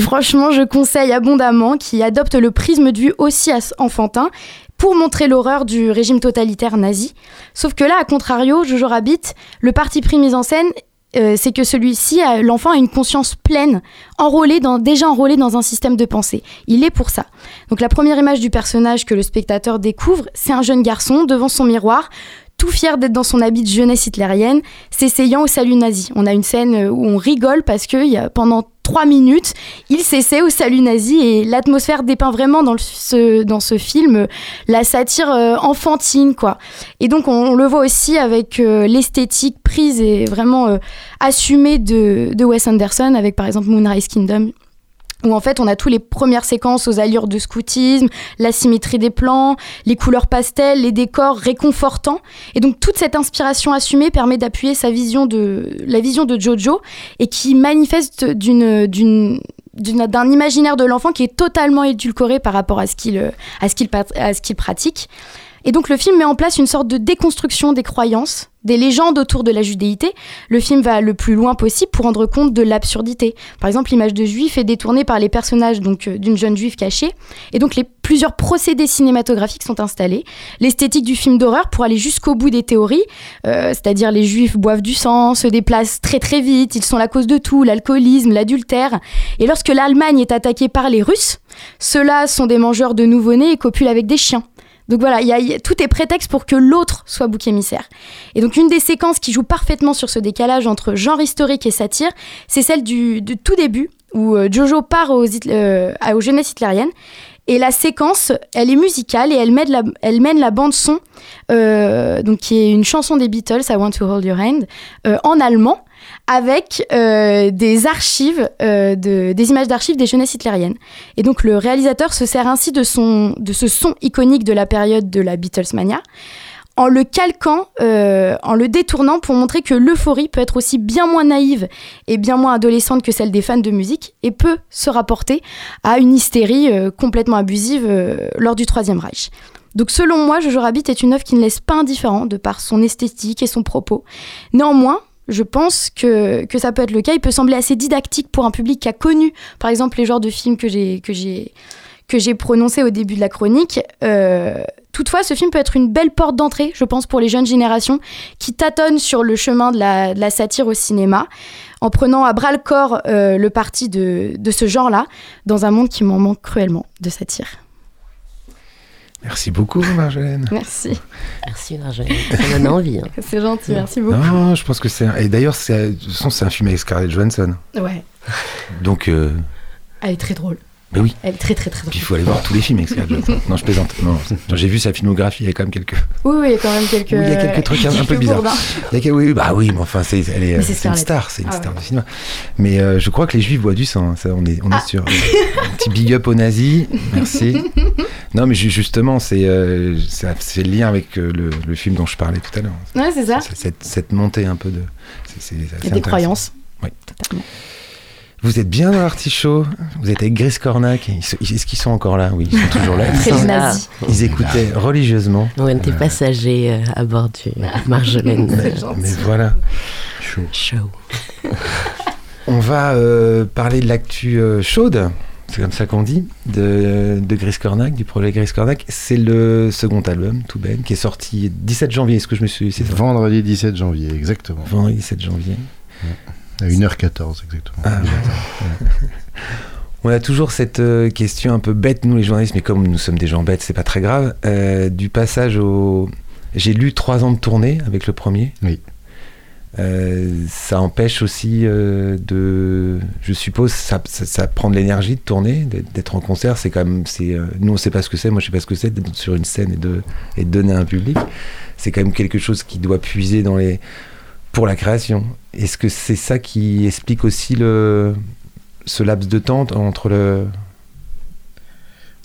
Franchement je conseille abondamment, qui adopte le prisme de vue aussi enfantin pour montrer l'horreur du régime totalitaire nazi. Sauf que là, à contrario, Jojo Rabbit, le parti pris mis en scène, euh, c'est que celui-ci, l'enfant a une conscience pleine, enrôlé dans, déjà enrôlé dans un système de pensée. Il est pour ça. Donc la première image du personnage que le spectateur découvre, c'est un jeune garçon devant son miroir, tout fier d'être dans son habit de jeunesse hitlérienne, s'essayant au salut nazi. On a une scène euh, où on rigole parce que y a, pendant trois minutes, il s'essaie au salut nazi et l'atmosphère dépeint vraiment dans, ce, dans ce film euh, la satire euh, enfantine, quoi. Et donc on, on le voit aussi avec euh, l'esthétique prise et vraiment assumée de, de Wes Anderson, avec par exemple Moonrise Kingdom où en fait on a toutes les premières séquences aux allures de scoutisme, la symétrie des plans, les couleurs pastel, les décors réconfortants. Et donc toute cette inspiration assumée permet d'appuyer sa vision de la vision de Jojo et qui manifeste d'un imaginaire de l'enfant qui est totalement édulcoré par rapport à ce qu'il à ce qu'il pratique. Et donc le film met en place une sorte de déconstruction des croyances, des légendes autour de la judéité. Le film va le plus loin possible pour rendre compte de l'absurdité. Par exemple, l'image de juif est détournée par les personnages donc euh, d'une jeune juive cachée, et donc les plusieurs procédés cinématographiques sont installés. L'esthétique du film d'horreur pour aller jusqu'au bout des théories, euh, c'est-à-dire les juifs boivent du sang, se déplacent très très vite, ils sont la cause de tout, l'alcoolisme, l'adultère. Et lorsque l'Allemagne est attaquée par les Russes, ceux-là sont des mangeurs de nouveau-nés et copulent avec des chiens. Donc voilà, tout est prétexte pour que l'autre soit bouc émissaire. Et donc une des séquences qui joue parfaitement sur ce décalage entre genre historique et satire, c'est celle du, tout début, où euh, Jojo part aux, euh, jeunesses hitlériennes. Et la séquence, elle est musicale et elle mène la, bande son, euh, donc qui est une chanson des Beatles, I Want to Hold Your Hand, en allemand, avec euh, des archives, euh, de, des images d'archives des jeunesses hitlériennes. Et donc le réalisateur se sert ainsi de, son, de ce son iconique de la période de la Beatlesmania, en le calquant, euh, en le détournant pour montrer que l'euphorie peut être aussi bien moins naïve et bien moins adolescente que celle des fans de musique et peut se rapporter à une hystérie complètement abusive lors du Troisième Reich. Donc selon moi, Jojo Rabbit est une œuvre qui ne laisse pas indifférent de par son esthétique et son propos. Néanmoins, je pense que, que ça peut être le cas. Il peut sembler assez didactique pour un public qui a connu, par exemple, les genres de films que j'ai que prononcés au début de la chronique. Euh, toutefois, ce film peut être une belle porte d'entrée, je pense, pour les jeunes générations qui tâtonnent sur le chemin de la, de la satire au cinéma, en prenant à bras le corps euh, le parti de, de ce genre-là, dans un monde qui m'en manque cruellement de satire. Merci beaucoup, Marjolaine. Merci. Merci Marjolaine. Ça donne envie. hein. C'est gentil, merci beaucoup. Non, je pense que c'est. un- Et d'ailleurs, c'est- de toute façon, c'est un film avec Scarlett Johansson. Ouais, Donc, euh, elle est très drôle. Mais oui. Elle est très très très Puis drôle. il faut aller voir tous les films avec Scarlett Johansson. Non, je plaisante. Non, non, j'ai vu sa filmographie, il y a quand même quelques. Oui, oui, il y a quand même quelques. Oui, il y a quelques trucs un peu bizarres. Il y a que- oui, bah oui, mais enfin, c'est, elle est, c'est c'est une star, c'est une Ah star ouais. du cinéma. Mais euh, je crois que les Juifs boivent du sang. hein, Ça, on est, on Ah. est sûr. Un petit big up aux nazis, merci. Non, mais ju- justement, c'est, euh, le lien avec euh, le, le film dont je parlais tout à l'heure. Ouais, c'est ça. Cette, cette montée un peu de. c'est- des croyances. Oui. Vous êtes bien dans l'artichaut Vous êtes avec Grace Cornac Est-ce qu'ils sont encore là Oui, ils sont toujours là. Ils, nazis. ils écoutaient religieusement. On était passagers euh, à bord du Marjolaine. Mais, mais voilà. Chaud. Show. On va euh, parler de l'actu euh, chaude, c'est comme ça qu'on dit, de, de Gris Cornac, du projet Gris Cornac. C'est le second album, Tout Ben, qui est sorti 17 janvier. Est-ce que je me suis. Vendredi 17 janvier, exactement. Vendredi 17 janvier. À 1h14, exactement. Ah, On a toujours cette euh, question un peu bête, nous les journalistes, mais comme nous sommes des gens bêtes, c'est pas très grave. Euh, du passage au. J'ai lu trois ans de tournée avec le premier. Oui. Euh, ça empêche aussi euh, de. Je suppose, ça, ça, ça prend de l'énergie de tourner, d'être en concert. C'est quand même. c'est, nous, on sait pas ce que c'est. Moi, je sais pas ce que c'est d'être sur une scène et de, et de donner à un public. C'est quand même quelque chose qui doit puiser dans les. pour la création. Est-ce que c'est ça qui explique aussi le ce laps de temps entre le.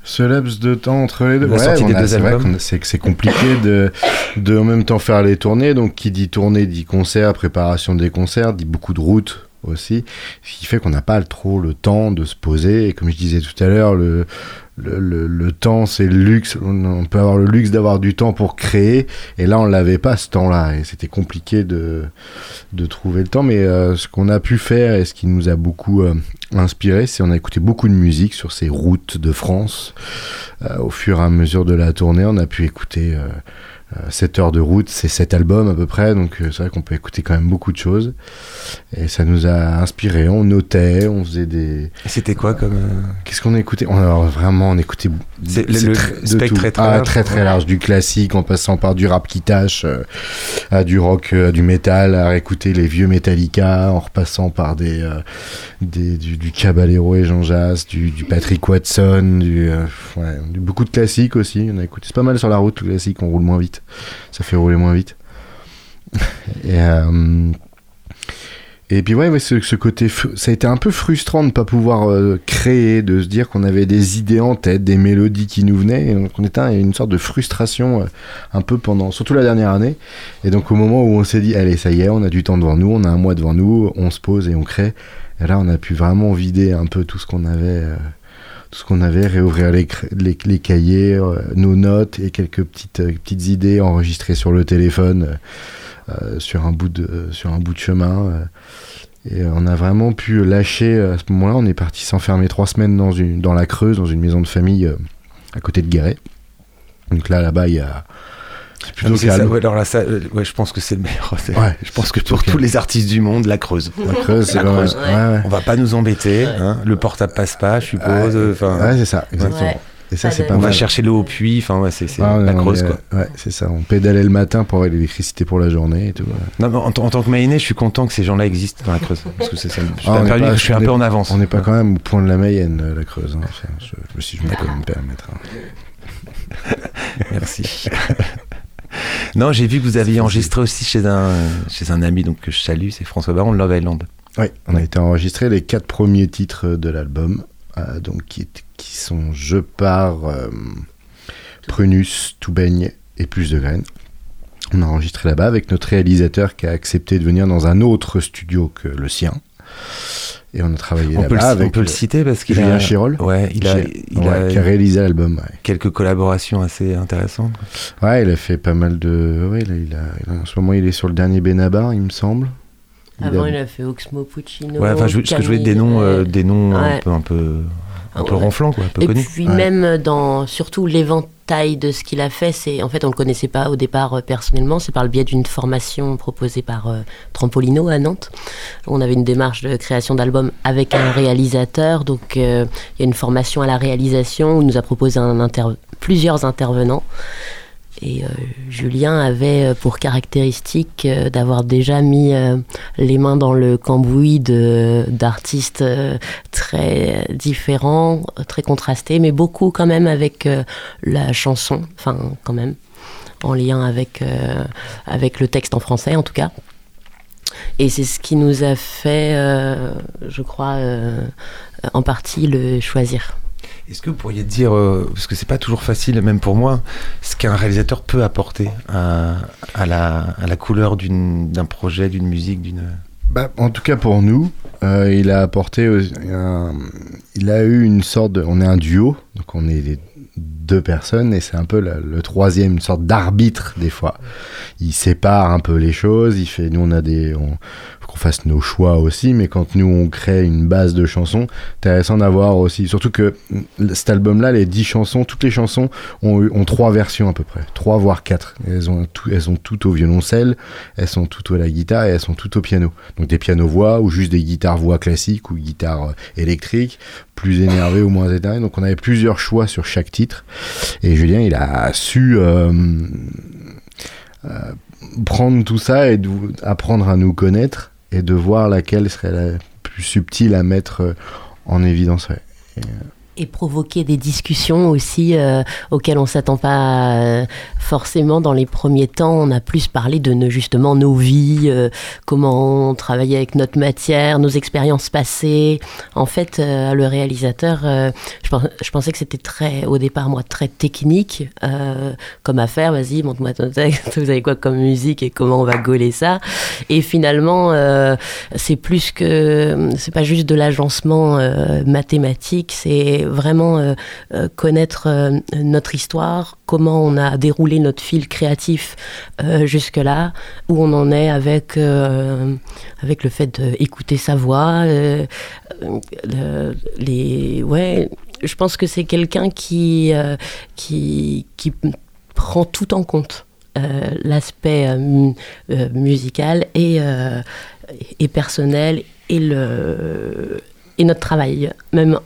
Ce laps de temps entre les deux, La sortie on des a- deux c'est vrai albums. qu'on a- c'est que c'est compliqué de, de en même temps faire les tournées. Donc, qui dit tournée dit concert, préparation des concerts, dit beaucoup de routes aussi. Ce qui fait qu'on n'a pas trop le temps de se poser. Et comme je disais tout à l'heure, le, le, temps, c'est le luxe. On, on peut avoir le luxe d'avoir du temps pour créer. Et là, on l'avait pas ce temps-là. Et c'était compliqué de, de trouver le temps. Mais euh, ce qu'on a pu faire et ce qui nous a beaucoup euh, inspiré, c'est on a écouté beaucoup de musique sur ces routes de France. Euh, au fur et à mesure de la tournée, on a pu écouter euh, 7 heures de route, c'est 7 albums à peu près, donc euh, c'est vrai qu'on peut écouter quand même beaucoup de choses. Et ça nous a inspiré, on notait, on faisait des... C'était quoi comme. euh, Qu'est-ce qu'on écoutait? On, alors, Vraiment, on écoutait C'est le- spectre très, très Ah, large. très très Ouais. du classique en passant par du rap qui tâche, euh, à du rock, euh, à du métal, à écouter les vieux Metallica, en repassant par des, euh, des du, du Caballero et Jean Jass, du, du Patrick Watson, du, euh, ouais, du- beaucoup de classiques aussi. On a écouté, c'est pas mal sur la route le classique, on roule moins vite, ça fait rouler moins vite. et euh, et puis ouais, ouais, ce, ce côté, ça a été un peu frustrant de ne pas pouvoir euh, créer, de se dire qu'on avait des idées en tête, des mélodies qui nous venaient. Et donc on était une sorte de frustration euh, un peu pendant, surtout la dernière année. Et donc au moment où on s'est dit, allez, ça y est, on a du temps devant nous, on a un mois devant nous, on se pose et on crée. Et là, on a pu vraiment vider un peu tout ce qu'on avait. Ce qu'on avait, réouvrir les, les, cahiers, euh, nos notes et quelques petites, euh, petites idées enregistrées sur le téléphone, euh, sur, un bout de, sur un bout de chemin. et on a vraiment pu lâcher à ce moment-là. On est parti s'enfermer trois semaines dans, une, dans la Creuse, dans une maison de famille à côté de Guéret. Donc là, là-bas, il y a. Ah, plutôt mais c'est ça, calme. ouais, alors là, ça, euh, ouais, je pense que c'est le meilleur. Ouais, je pense que pour tous les artistes du monde, la Creuse. La Creuse, c'est. Ouais, ouais. On va pas nous embêter. hein. Le portable passe pas, je suppose. Enfin, Ouais, c'est ça, exactement. Ouais. Et ça, Pas c'est de- pas on va chercher l'eau au puits. Enfin, ouais, c'est Ah, la Creuse, quoi. euh, Ouais, c'est ça. On pédalait le matin pour avoir l'électricité pour la journée et tout. ouais. Non, mais en, tant- en tant que Mayennais, je suis content que ces gens-là existent dans la Creuse. Parce que c'est ça. Je, suis Ah, pas on n'est perdu, pas- je suis un peu en avance. On n'est pas quand même au point de la Mayenne, euh, la Creuse. hein. Enfin, je- si je me peux me permettre. hein. Merci. Non, j'ai vu que vous aviez enregistré aussi chez un, chez un ami donc, que je salue, c'est François Baron, de Love Island. Oui, on a été enregistré les quatre premiers titres de l'album, euh, donc qui, sont Je pars, euh, Prunus, Tout baigne et Plus de graines. On a enregistré là-bas avec notre réalisateur qui a accepté de venir dans un autre studio que le sien. Et on a travaillé On peut, le, là-bas on avec peut le citer parce qu'il Julien a, Chirol. ouais, il a, Qui- il ouais, a qui a réalisé l'album. ouais. quelques collaborations assez intéressantes. Ouais, il a fait pas mal de. Ouais, il a- il a- en ce moment, il est sur le dernier Benabar, il me semble. Il Avant, a- il a fait Oxmo Puccino. Ouais, enfin, je, ce que je voulais des noms, euh, des noms un peu, un peu, un peu Ouais. ronflants, quoi, un peu Et puis Ouais. même dans surtout l'éventail de ce qu'il a fait, c'est en fait on le connaissait pas au départ euh, personnellement, c'est par le biais d'une formation proposée par euh, Trampolino à Nantes. On avait une démarche de création d'album avec un réalisateur, donc euh, il y a une formation à la réalisation où il nous a proposé un inter- plusieurs intervenants. Et euh, Julien avait euh, pour caractéristique euh, d'avoir déjà mis euh, les mains dans le cambouis de- d'artistes euh, très différents, très contrastés, mais beaucoup quand même avec euh, la chanson, enfin quand même, en lien avec, avec le texte en français en tout cas. Et c'est ce qui nous a fait, je crois, en partie le choisir. Est-ce que vous pourriez dire, euh, parce que c'est pas toujours facile, même pour moi, ce qu'un réalisateur peut apporter à, la, couleur d'un projet, d'une musique, d'une. Bah, en tout cas pour nous, euh, il a apporté, il a eu une sorte de, on est un duo, donc on est deux personnes et c'est un peu le troisième, une sorte d'arbitre des fois. Il sépare un peu les choses, il fait, nous on a des, qu'on fasse nos choix aussi, mais quand nous on crée une base de chansons, intéressant d'avoir aussi, surtout que cet album-là, les dix chansons, toutes les chansons ont, ont trois versions à peu près, trois voire quatre. Elles ont elles sont toutes au violoncelle, elles sont toutes à la guitare et elles sont toutes au piano. Donc des pianos voix ou juste des guitares voix classiques ou guitares euh, électriques, plus énervées ou moins énervées. Donc on avait plusieurs choix sur chaque titre et Julien il a su euh, euh, prendre tout ça et apprendre à nous connaître et de voir laquelle serait la plus subtile à mettre euh, en évidence. Et provoquer des discussions aussi euh, auxquelles on s'attend pas euh, forcément dans les premiers temps. On a plus parlé de nos, justement nos vies, euh, comment on travaillait avec notre matière, nos expériences passées. En fait, le réalisateur, je, pens- je pensais que c'était très, au départ, moi, très technique comme affaire. Vas-y, montre-moi ton texte. Vous avez quoi comme musique et comment on va gauler ça? Et finalement, c'est plus que, c'est pas juste de l'agencement mathématique, c'est vraiment euh, euh, connaître euh, notre histoire, comment on a déroulé notre fil créatif jusque-là, où on en est avec, avec le fait d'écouter sa voix, le- les, ouais, je pense que c'est quelqu'un qui, qui, qui prend tout en compte. l'aspect mu- musical et, et personnel et, le, et notre travail. Même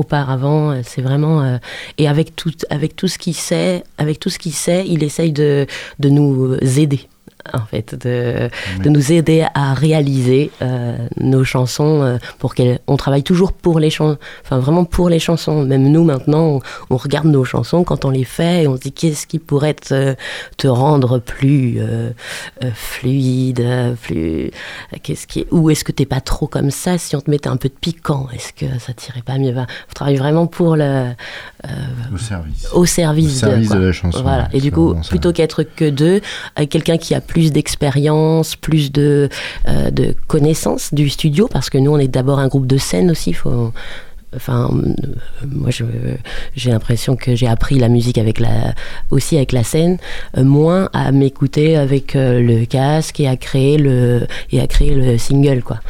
auparavant, euh, c'est vraiment... euh, et avec tout, avec tout ce qu'il sait, avec tout ce qu'il sait, il essaye de, de nous aider en fait, de, de nous aider à réaliser euh, nos chansons euh, pour qu'on travaille toujours pour les chansons, enfin vraiment pour les chansons. Même nous maintenant, on, on regarde nos chansons quand on les fait et on se dit qu'est-ce qui pourrait te, te rendre plus euh, fluide, plus qu'est-ce qui, ou est-ce que t'es pas trop comme ça? Si on te mettait un peu de piquant, est-ce que ça tirait pas mieux? On travaille vraiment pour le euh, Au service. au service, Au service quoi. de la chanson, Voilà. Et du coup, plutôt qu'être que deux, avec quelqu'un qui a plus d'expérience, plus de, euh, de connaissances du studio, parce que nous, on est d'abord un groupe de scène aussi. Faut, Enfin, euh, moi, j'ai l'impression que j'ai appris la musique avec la, aussi avec la scène, euh, moins à m'écouter avec euh, le casque et à créer le et à créer le single, quoi.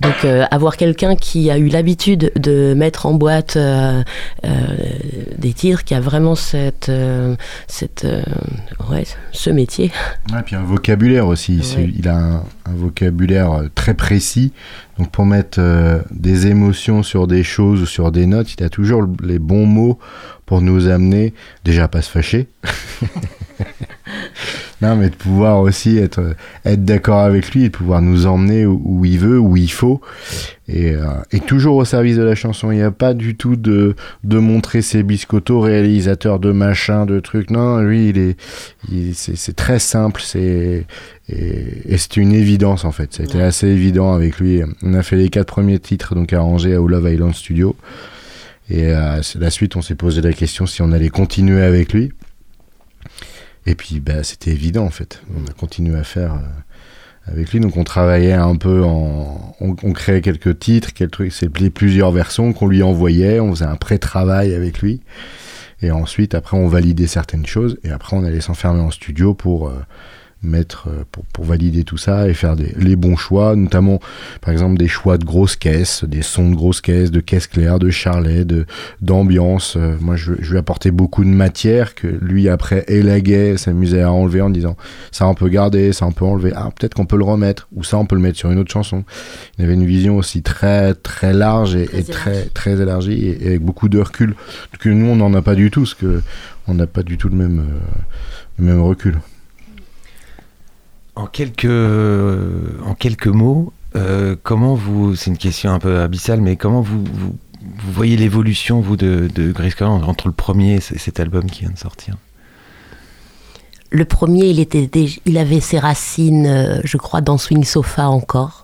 Donc, euh, avoir quelqu'un qui a eu l'habitude de mettre en boîte des titres, qui a vraiment cette, cette, ouais, ce métier. Ouais, puis un vocabulaire aussi. Ouais. Il a un, un vocabulaire très précis. Donc pour mettre euh, des émotions sur des choses ou sur des notes, il a toujours les bons mots pour nous amener, déjà à pas se fâcher. non, mais de pouvoir aussi être, être d'accord avec lui et de pouvoir nous emmener où, où il veut, où il faut. Et, euh, et toujours au service de la chanson. Il n'y a pas du tout de, de montrer ses biscottos, réalisateur de machin, de trucs. Non, lui, il est, il- c'est c'est très simple. C'est et, et c'est une évidence en fait. Ça a été assez évident avec lui. On a fait les quatre premiers titres donc arrangés au Love Island Studio. Et euh, c'est la suite, on s'est posé la question si on allait continuer avec lui. Et puis, bah, c'était évident en fait. On a continué à faire euh, avec lui. Donc, on travaillait un peu en. On, créait quelques titres, quelques trucs. C'est plusieurs versions qu'on lui envoyait. On faisait un pré-travail avec lui. Et ensuite, après, on validait certaines choses. Et après, on allait s'enfermer en studio pour. euh, mettre euh, pour, pour valider tout ça et faire des, les bons choix, notamment par exemple des choix de grosses caisses, des sons de grosses caisses, de caisses claires, de charlet, de d'ambiance. Euh, moi, je, je lui apportais beaucoup de matière que lui après élaguait, s'amusait à enlever en disant ça on peut garder, ça on peut enlever, ah peut-être qu'on peut le remettre ou ça on peut le mettre sur une autre chanson. Il avait une vision aussi très très large et, et très très élargie et, et avec beaucoup de recul que nous on n'en a pas du tout, parce que on n'a pas du tout le même euh, le même recul. En quelques, en quelques mots, euh, comment vous, c'est une question un peu abyssale, mais comment vous, vous, voyez l'évolution, vous, de, de Grace entre le premier et cet album qui vient de sortir? Le premier, il, était il avait ses racines, euh, je crois, dans Swing Sofa encore.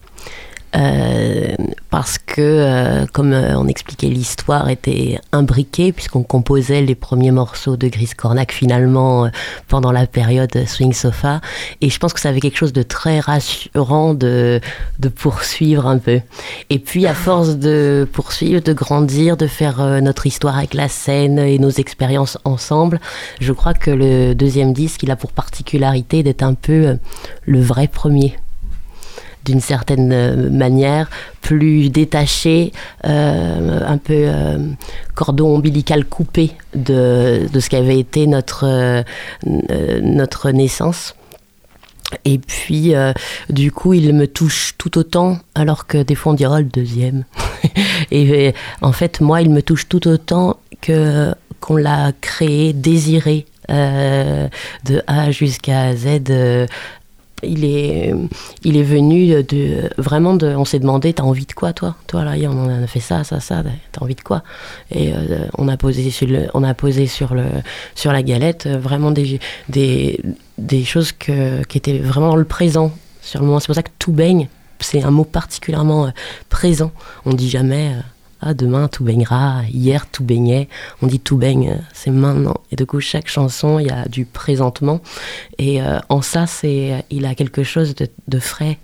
Euh, parce que, euh, comme euh, on expliquait, l'histoire était imbriquée, puisqu'on composait les premiers morceaux de Gris Cornac finalement euh, pendant la période Swing Sofa. Et je pense que ça avait quelque chose de très rassurant de, de poursuivre un peu. Et puis, à force de poursuivre, de grandir, de faire notre histoire avec la scène et nos expériences ensemble, je crois que le deuxième disque, il a pour particularité d'être un peu le vrai premier. D'une certaine euh, manière, plus détaché, euh, un peu euh, cordon ombilical coupé de, de ce qu'avait été notre, notre naissance. Et puis, du coup, il me touche tout autant, alors que des fois on dirait oh, le deuxième. Et en fait, moi, il me touche tout autant que qu'on l'a créé, désiré, de A jusqu'à Z. il est, il est venu de vraiment de. On s'est demandé, t'as envie de quoi, toi? Toi là, on a fait ça, ça, ça. T'as envie de quoi? Et euh, on a posé sur le, on a posé sur le, sur la galette euh, vraiment des, des, des choses que, qui étaient vraiment le présent sur le moment. C'est pour ça que tout baigne. C'est un mot particulièrement euh, présent. On dit jamais. Ah, demain tout baignera, hier tout baignait, on dit tout baigne, c'est maintenant. Et du coup, chaque chanson, il y a du présentement. Et euh, en ça, c'est, il a quelque chose de, de frais.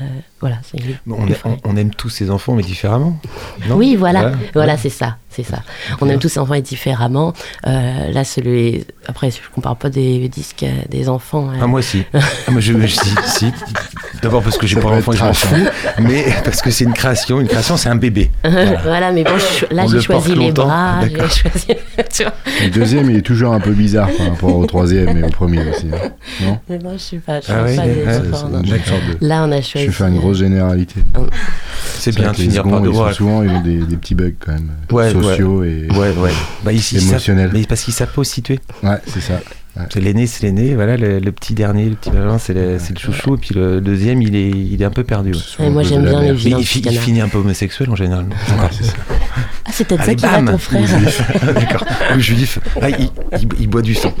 Euh, voilà, c'est lui. Bon, on, on- on aime tous ses enfants, mais différemment. non Oui, voilà, voilà, Ouais. c'est ça, c'est ça. On aime tous ses enfants et différemment. Euh, là, celui, après, je compare pas des disques des enfants. euh, Ah, moi aussi. Ah, moi, je, je- si, si. D'abord parce que j'ai pas d'enfant je m'en fous, mais parce que c'est une création. Une création, c'est un bébé. Voilà. voilà, mais bon, je- là, j'ai le choisi les longtemps. bras, choisi. Le deuxième, il est toujours un peu bizarre par rapport au troisième et au premier aussi. hein. Non? Mais moi, je suis pas, je suis Ah oui, pas des ouais, enfants, non. Là, on a Je choisi. une grosse généralité. C'est vrai bien de finir par sont mots. Souvent, ils ont des, des petits bugs quand même. Ouais, sociaux et Ouais, ouais. Bah, ici, ça- émotionnels. mais parce qu'ils savent pas où se situer. Ouais, c'est ça. C'est l'aîné, c'est l'aîné. Voilà, le, le petit dernier, le petit Benjamin, c'est le, le chouchou. Et puis le deuxième, il est, il est un peu perdu. ouais. Ouais, moi, j'aime bien les vilains il, finit un peu homosexuel en général. Ouais, c'est. Ah, peut-être ça Allez, qui va ton frère. Juif. D'accord. Ou juif. Ah, il, il- il boit du sang.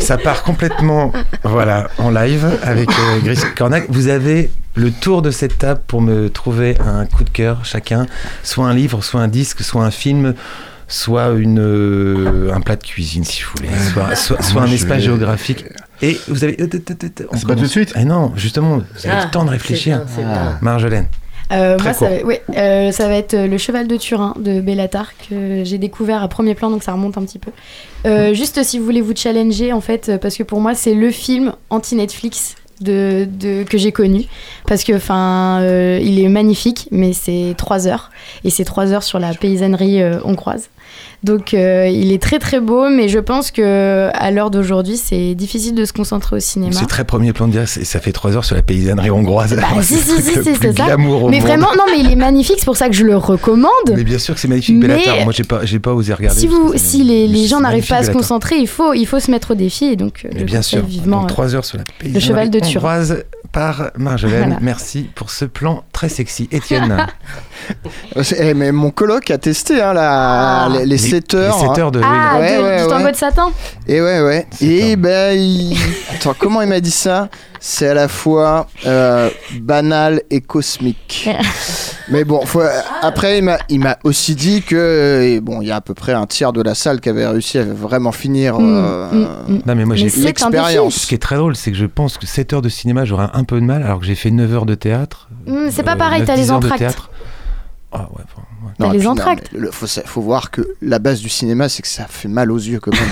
Ça part complètement voilà, en live avec euh, Gris Cornac. Vous avez le tour de cette table pour me trouver un coup de cœur chacun. Soit un livre, soit un disque, soit un film, soit une, euh, un plat de cuisine si vous voulez. Soit, soit, soit Moi, un espace vais- géographique. Et vous avez... on C'est pas tout de suite Eh non, justement, vous avez Ah, le temps de réfléchir. bien, bien. Marjolaine. Euh, Très moi, ça court. va, ouais, euh, ça va être Le Cheval de Turin de Bellatar que j'ai découvert à premier plan, donc ça remonte un petit peu. Euh, juste si vous voulez vous challenger, en fait, parce que pour moi, c'est le film anti-Netflix. De, que j'ai connu. Parce que enfin euh, il est magnifique mais c'est trois heures. Et c'est trois heures sur la paysannerie euh, hongroise donc euh, il est très très beau mais je pense que à l'heure d'aujourd'hui c'est difficile de se concentrer au cinéma C'est très premier plan de dire, ça fait trois heures sur la paysannerie hongroise. Bah, si, si, le si, le c'est ça. mais vraiment non mais il est magnifique c'est pour ça que je le recommande Mais bien sûr que c'est magnifique, Mais- Bellatar. Moi, j'ai pas, j'ai pas osé regarder. si, vous, si les, les gens n'arrivent pas à se concentrer, il faut, il faut se mettre au défi. Et donc, euh, Mais bien sûr. vivement. Donc, euh, trois heures sur la paysannerie cheval de hongroise par Marjolaine. Voilà. Merci pour ce plan très sexy. Étienne, Euh, c'est- eh, mais mon coloc a testé hein, la- Ah. les, les 7 heures. Les 7 hein. heures de. Ah, Ouais, de- ouais, du ouais. tango de satin Et ouais, ouais. Et ben, il... attends, comment il m'a dit ça? C'est à la fois euh, banal et cosmique. Mais bon, faut- après, il m'a, il aussi dit que euh, bon, il y a à peu près un tiers de la salle qui avait réussi à vraiment finir Mm, euh, mm, mm. Non, mais moi, j'ai. L'expérience. Ce qui est très drôle, c'est que je pense que 7 heures de cinéma, j'aurais un peu de mal, alors que j'ai fait 9 heures de théâtre. C'est pas pareil, 9, t'as 10 les entractes. Ah ouais, enfin, ouais. Les entractes. mais le- faut, sa- faut voir que la base du cinéma, c'est que ça fait mal aux yeux quand même.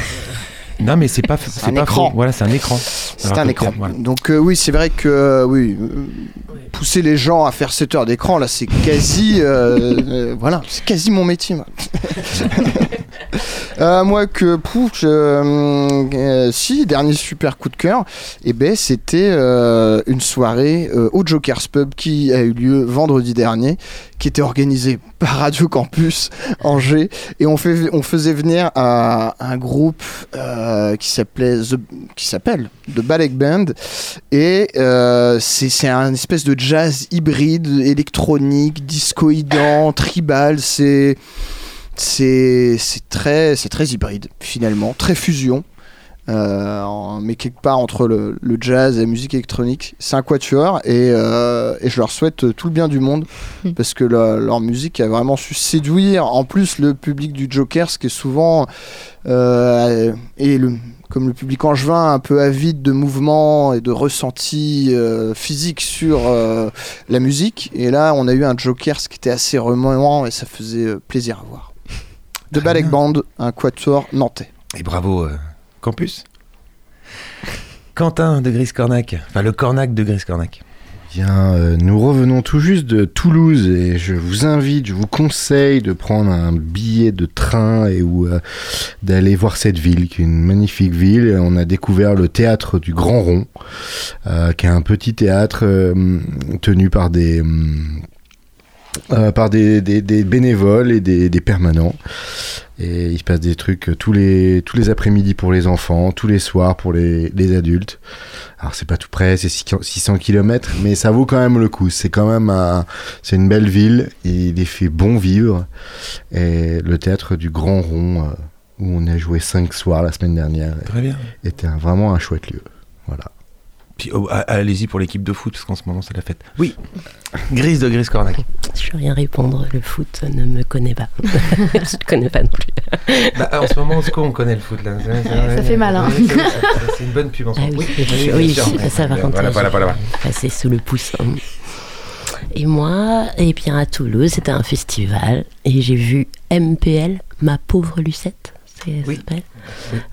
Non, mais c'est pas. C'est un pas écran. faux. Voilà, c'est un écran. C'est un écran. voilà. Donc euh, oui, c'est vrai que euh, oui, euh, pousser les gens à faire 7 heures d'écran, là, c'est quasi, euh, euh, voilà, c'est quasi mon métier. Moi, Euh, moi que pouf, je, euh, euh, si dernier super coup de cœur, et ben c'était euh, une soirée euh, au Joker's Pub qui a eu lieu vendredi dernier, qui était organisée par Radio Campus Angers, et on fait, on faisait venir un, groupe euh, qui s'appelait qui s'appelle The Ballet Band. Et euh, c'est un espèce de jazz hybride électronique discoïdant tribal. C'est c'est très c'est très hybride finalement. Très fusion mais quelque part entre le, le jazz et la musique électronique c'est un quatuor et, euh, et je leur souhaite tout le bien du monde Mm. parce que la- leur musique a vraiment su séduire en plus le public du Joker ce qui est souvent euh, et le, comme le public angevin un peu avide de mouvements et de ressentis euh, physiques sur euh, la musique et là on a eu un Joker ce qui était assez remuant et ça faisait euh, plaisir à voir de Balek. Band un quatuor nantais Et bravo, euh, Quentin de Gris Cornac. Enfin, le Cornac de Gris Cornac. Bien, euh, nous revenons tout juste de Toulouse et je vous invite, je vous conseille de prendre un billet de train et ou euh, d'aller voir cette ville, qui est une magnifique ville. On a découvert le théâtre du Grand Rond, euh, qui est un petit théâtre tenu par des hum, euh, par des, des- des bénévoles et des, des permanents. Et il se passe des trucs tous les, tous les après-midi pour les enfants, tous les soirs pour les, les adultes. Alors c'est pas tout près, c'est 600 km, mais ça vaut quand même le coup. C'est quand même un- c'est une belle ville, il est fait bon vivre. Et le théâtre du Grand Rond, euh, où on a joué cinq soirs la semaine dernière, Très bien. était un- vraiment un chouette lieu. Voilà. Puis oh, allez-y pour l'équipe de foot, parce qu'en ce moment c'est la fête. Oui, Grise de Grise Cornac. Je vais rien répondre, le foot ne me connaît pas. je ne connais pas non plus. Bah, en ce moment, en tout cas, on connaît le foot là. Ça fait mal, hein. C'est- une bonne pub en ce Ah moment. oui, Oui, oui, bien oui, sûr. ça, ça, par contre, Voilà, voilà, passé sous le pouce. hein. Et moi, eh bien, à Toulouse, c'était un festival et j'ai vu MPL, ma pauvre Lucette. C'est- s'appelle.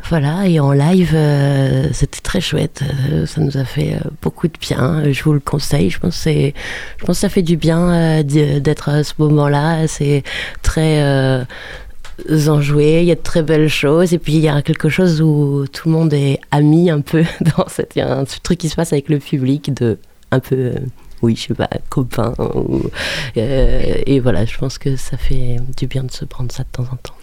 Voilà, et en live, euh, c'était très chouette. euh, ça nous a fait euh, beaucoup de bien. Je vous le conseille. Je pense que, c'est- je pense que ça fait du bien d'être à ce moment-là. C'est très enjoué. Il y a de très belles choses. Et puis, il y a quelque chose où tout le monde est ami un peu. Dans cette, il y a un truc qui se passe avec le public de un peu. euh, oui, je sais pas, copain. ou- euh, et voilà, je pense que ça fait du bien de se prendre ça de temps en temps.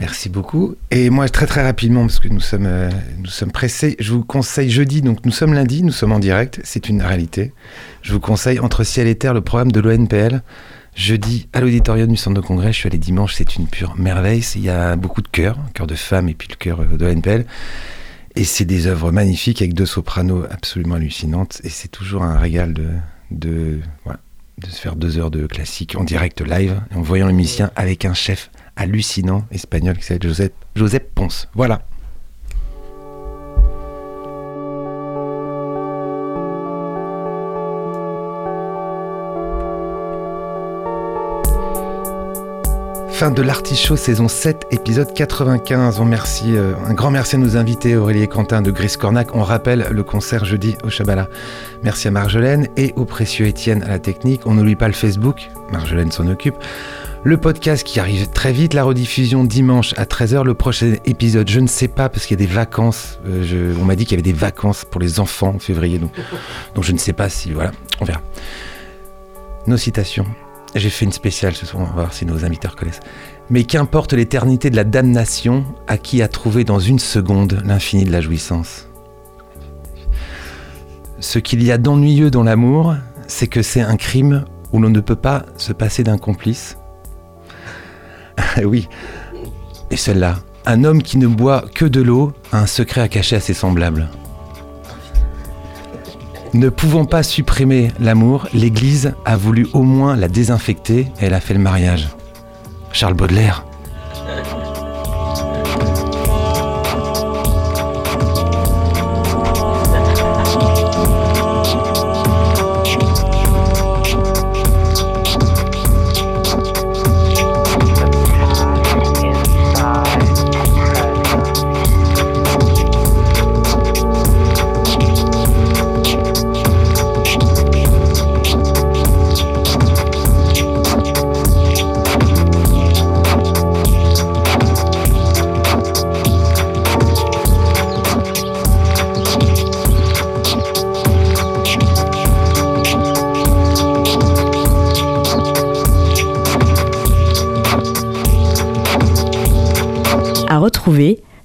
Merci beaucoup. Et moi, très très rapidement, parce que nous sommes, euh, nous sommes pressés, je vous conseille jeudi, donc nous sommes lundi, nous sommes en direct, c'est une réalité. Je vous conseille Entre ciel et terre, le programme de l'ONPL. Jeudi, à l'auditorium du centre de congrès, je suis allé dimanche, c'est une pure merveille. Il y a beaucoup de chœurs, chœur de femmes et puis le chœur euh, de l'ONPL. Et c'est des œuvres magnifiques avec deux sopranos absolument hallucinantes. Et c'est toujours un régal de, de, se faire deux heures de classique en direct live, en voyant les musiciens avec un chef hallucinant espagnol qui s'appelle Josep, Josep Ponce. Voilà. Fin de l'Artichaut saison 7, épisode 95. On remercie, euh, un grand merci à nos invités, Aurélie Quentin de Gris Cornac. On rappelle le concert jeudi au Chabala. Merci à Marjolaine et au précieux Étienne à la technique. On n'oublie pas le Facebook, Marjolaine s'en occupe. Le podcast qui arrive très vite, la rediffusion dimanche à 13h. Le prochain épisode, je ne sais pas parce qu'il y a des vacances. Euh, je- on m'a dit qu'il y avait des vacances pour les enfants en février, donc, donc je ne sais pas si. Voilà, on verra. Nos citations. J'ai fait une spéciale ce soir, on va voir si nos invités reconnaissent. Mais qu'importe l'éternité de la damnation à qui a trouvé dans une seconde l'infini de la jouissance? Ce qu'il y a d'ennuyeux dans l'amour, c'est que c'est un crime où l'on ne peut pas se passer d'un complice. Oui. Et celle-là, un homme qui ne boit que de l'eau a un secret à cacher à ses semblables. Ne pouvant pas supprimer l'amour, l'Église a voulu au moins la désinfecter et elle a fait le mariage. Charles Baudelaire.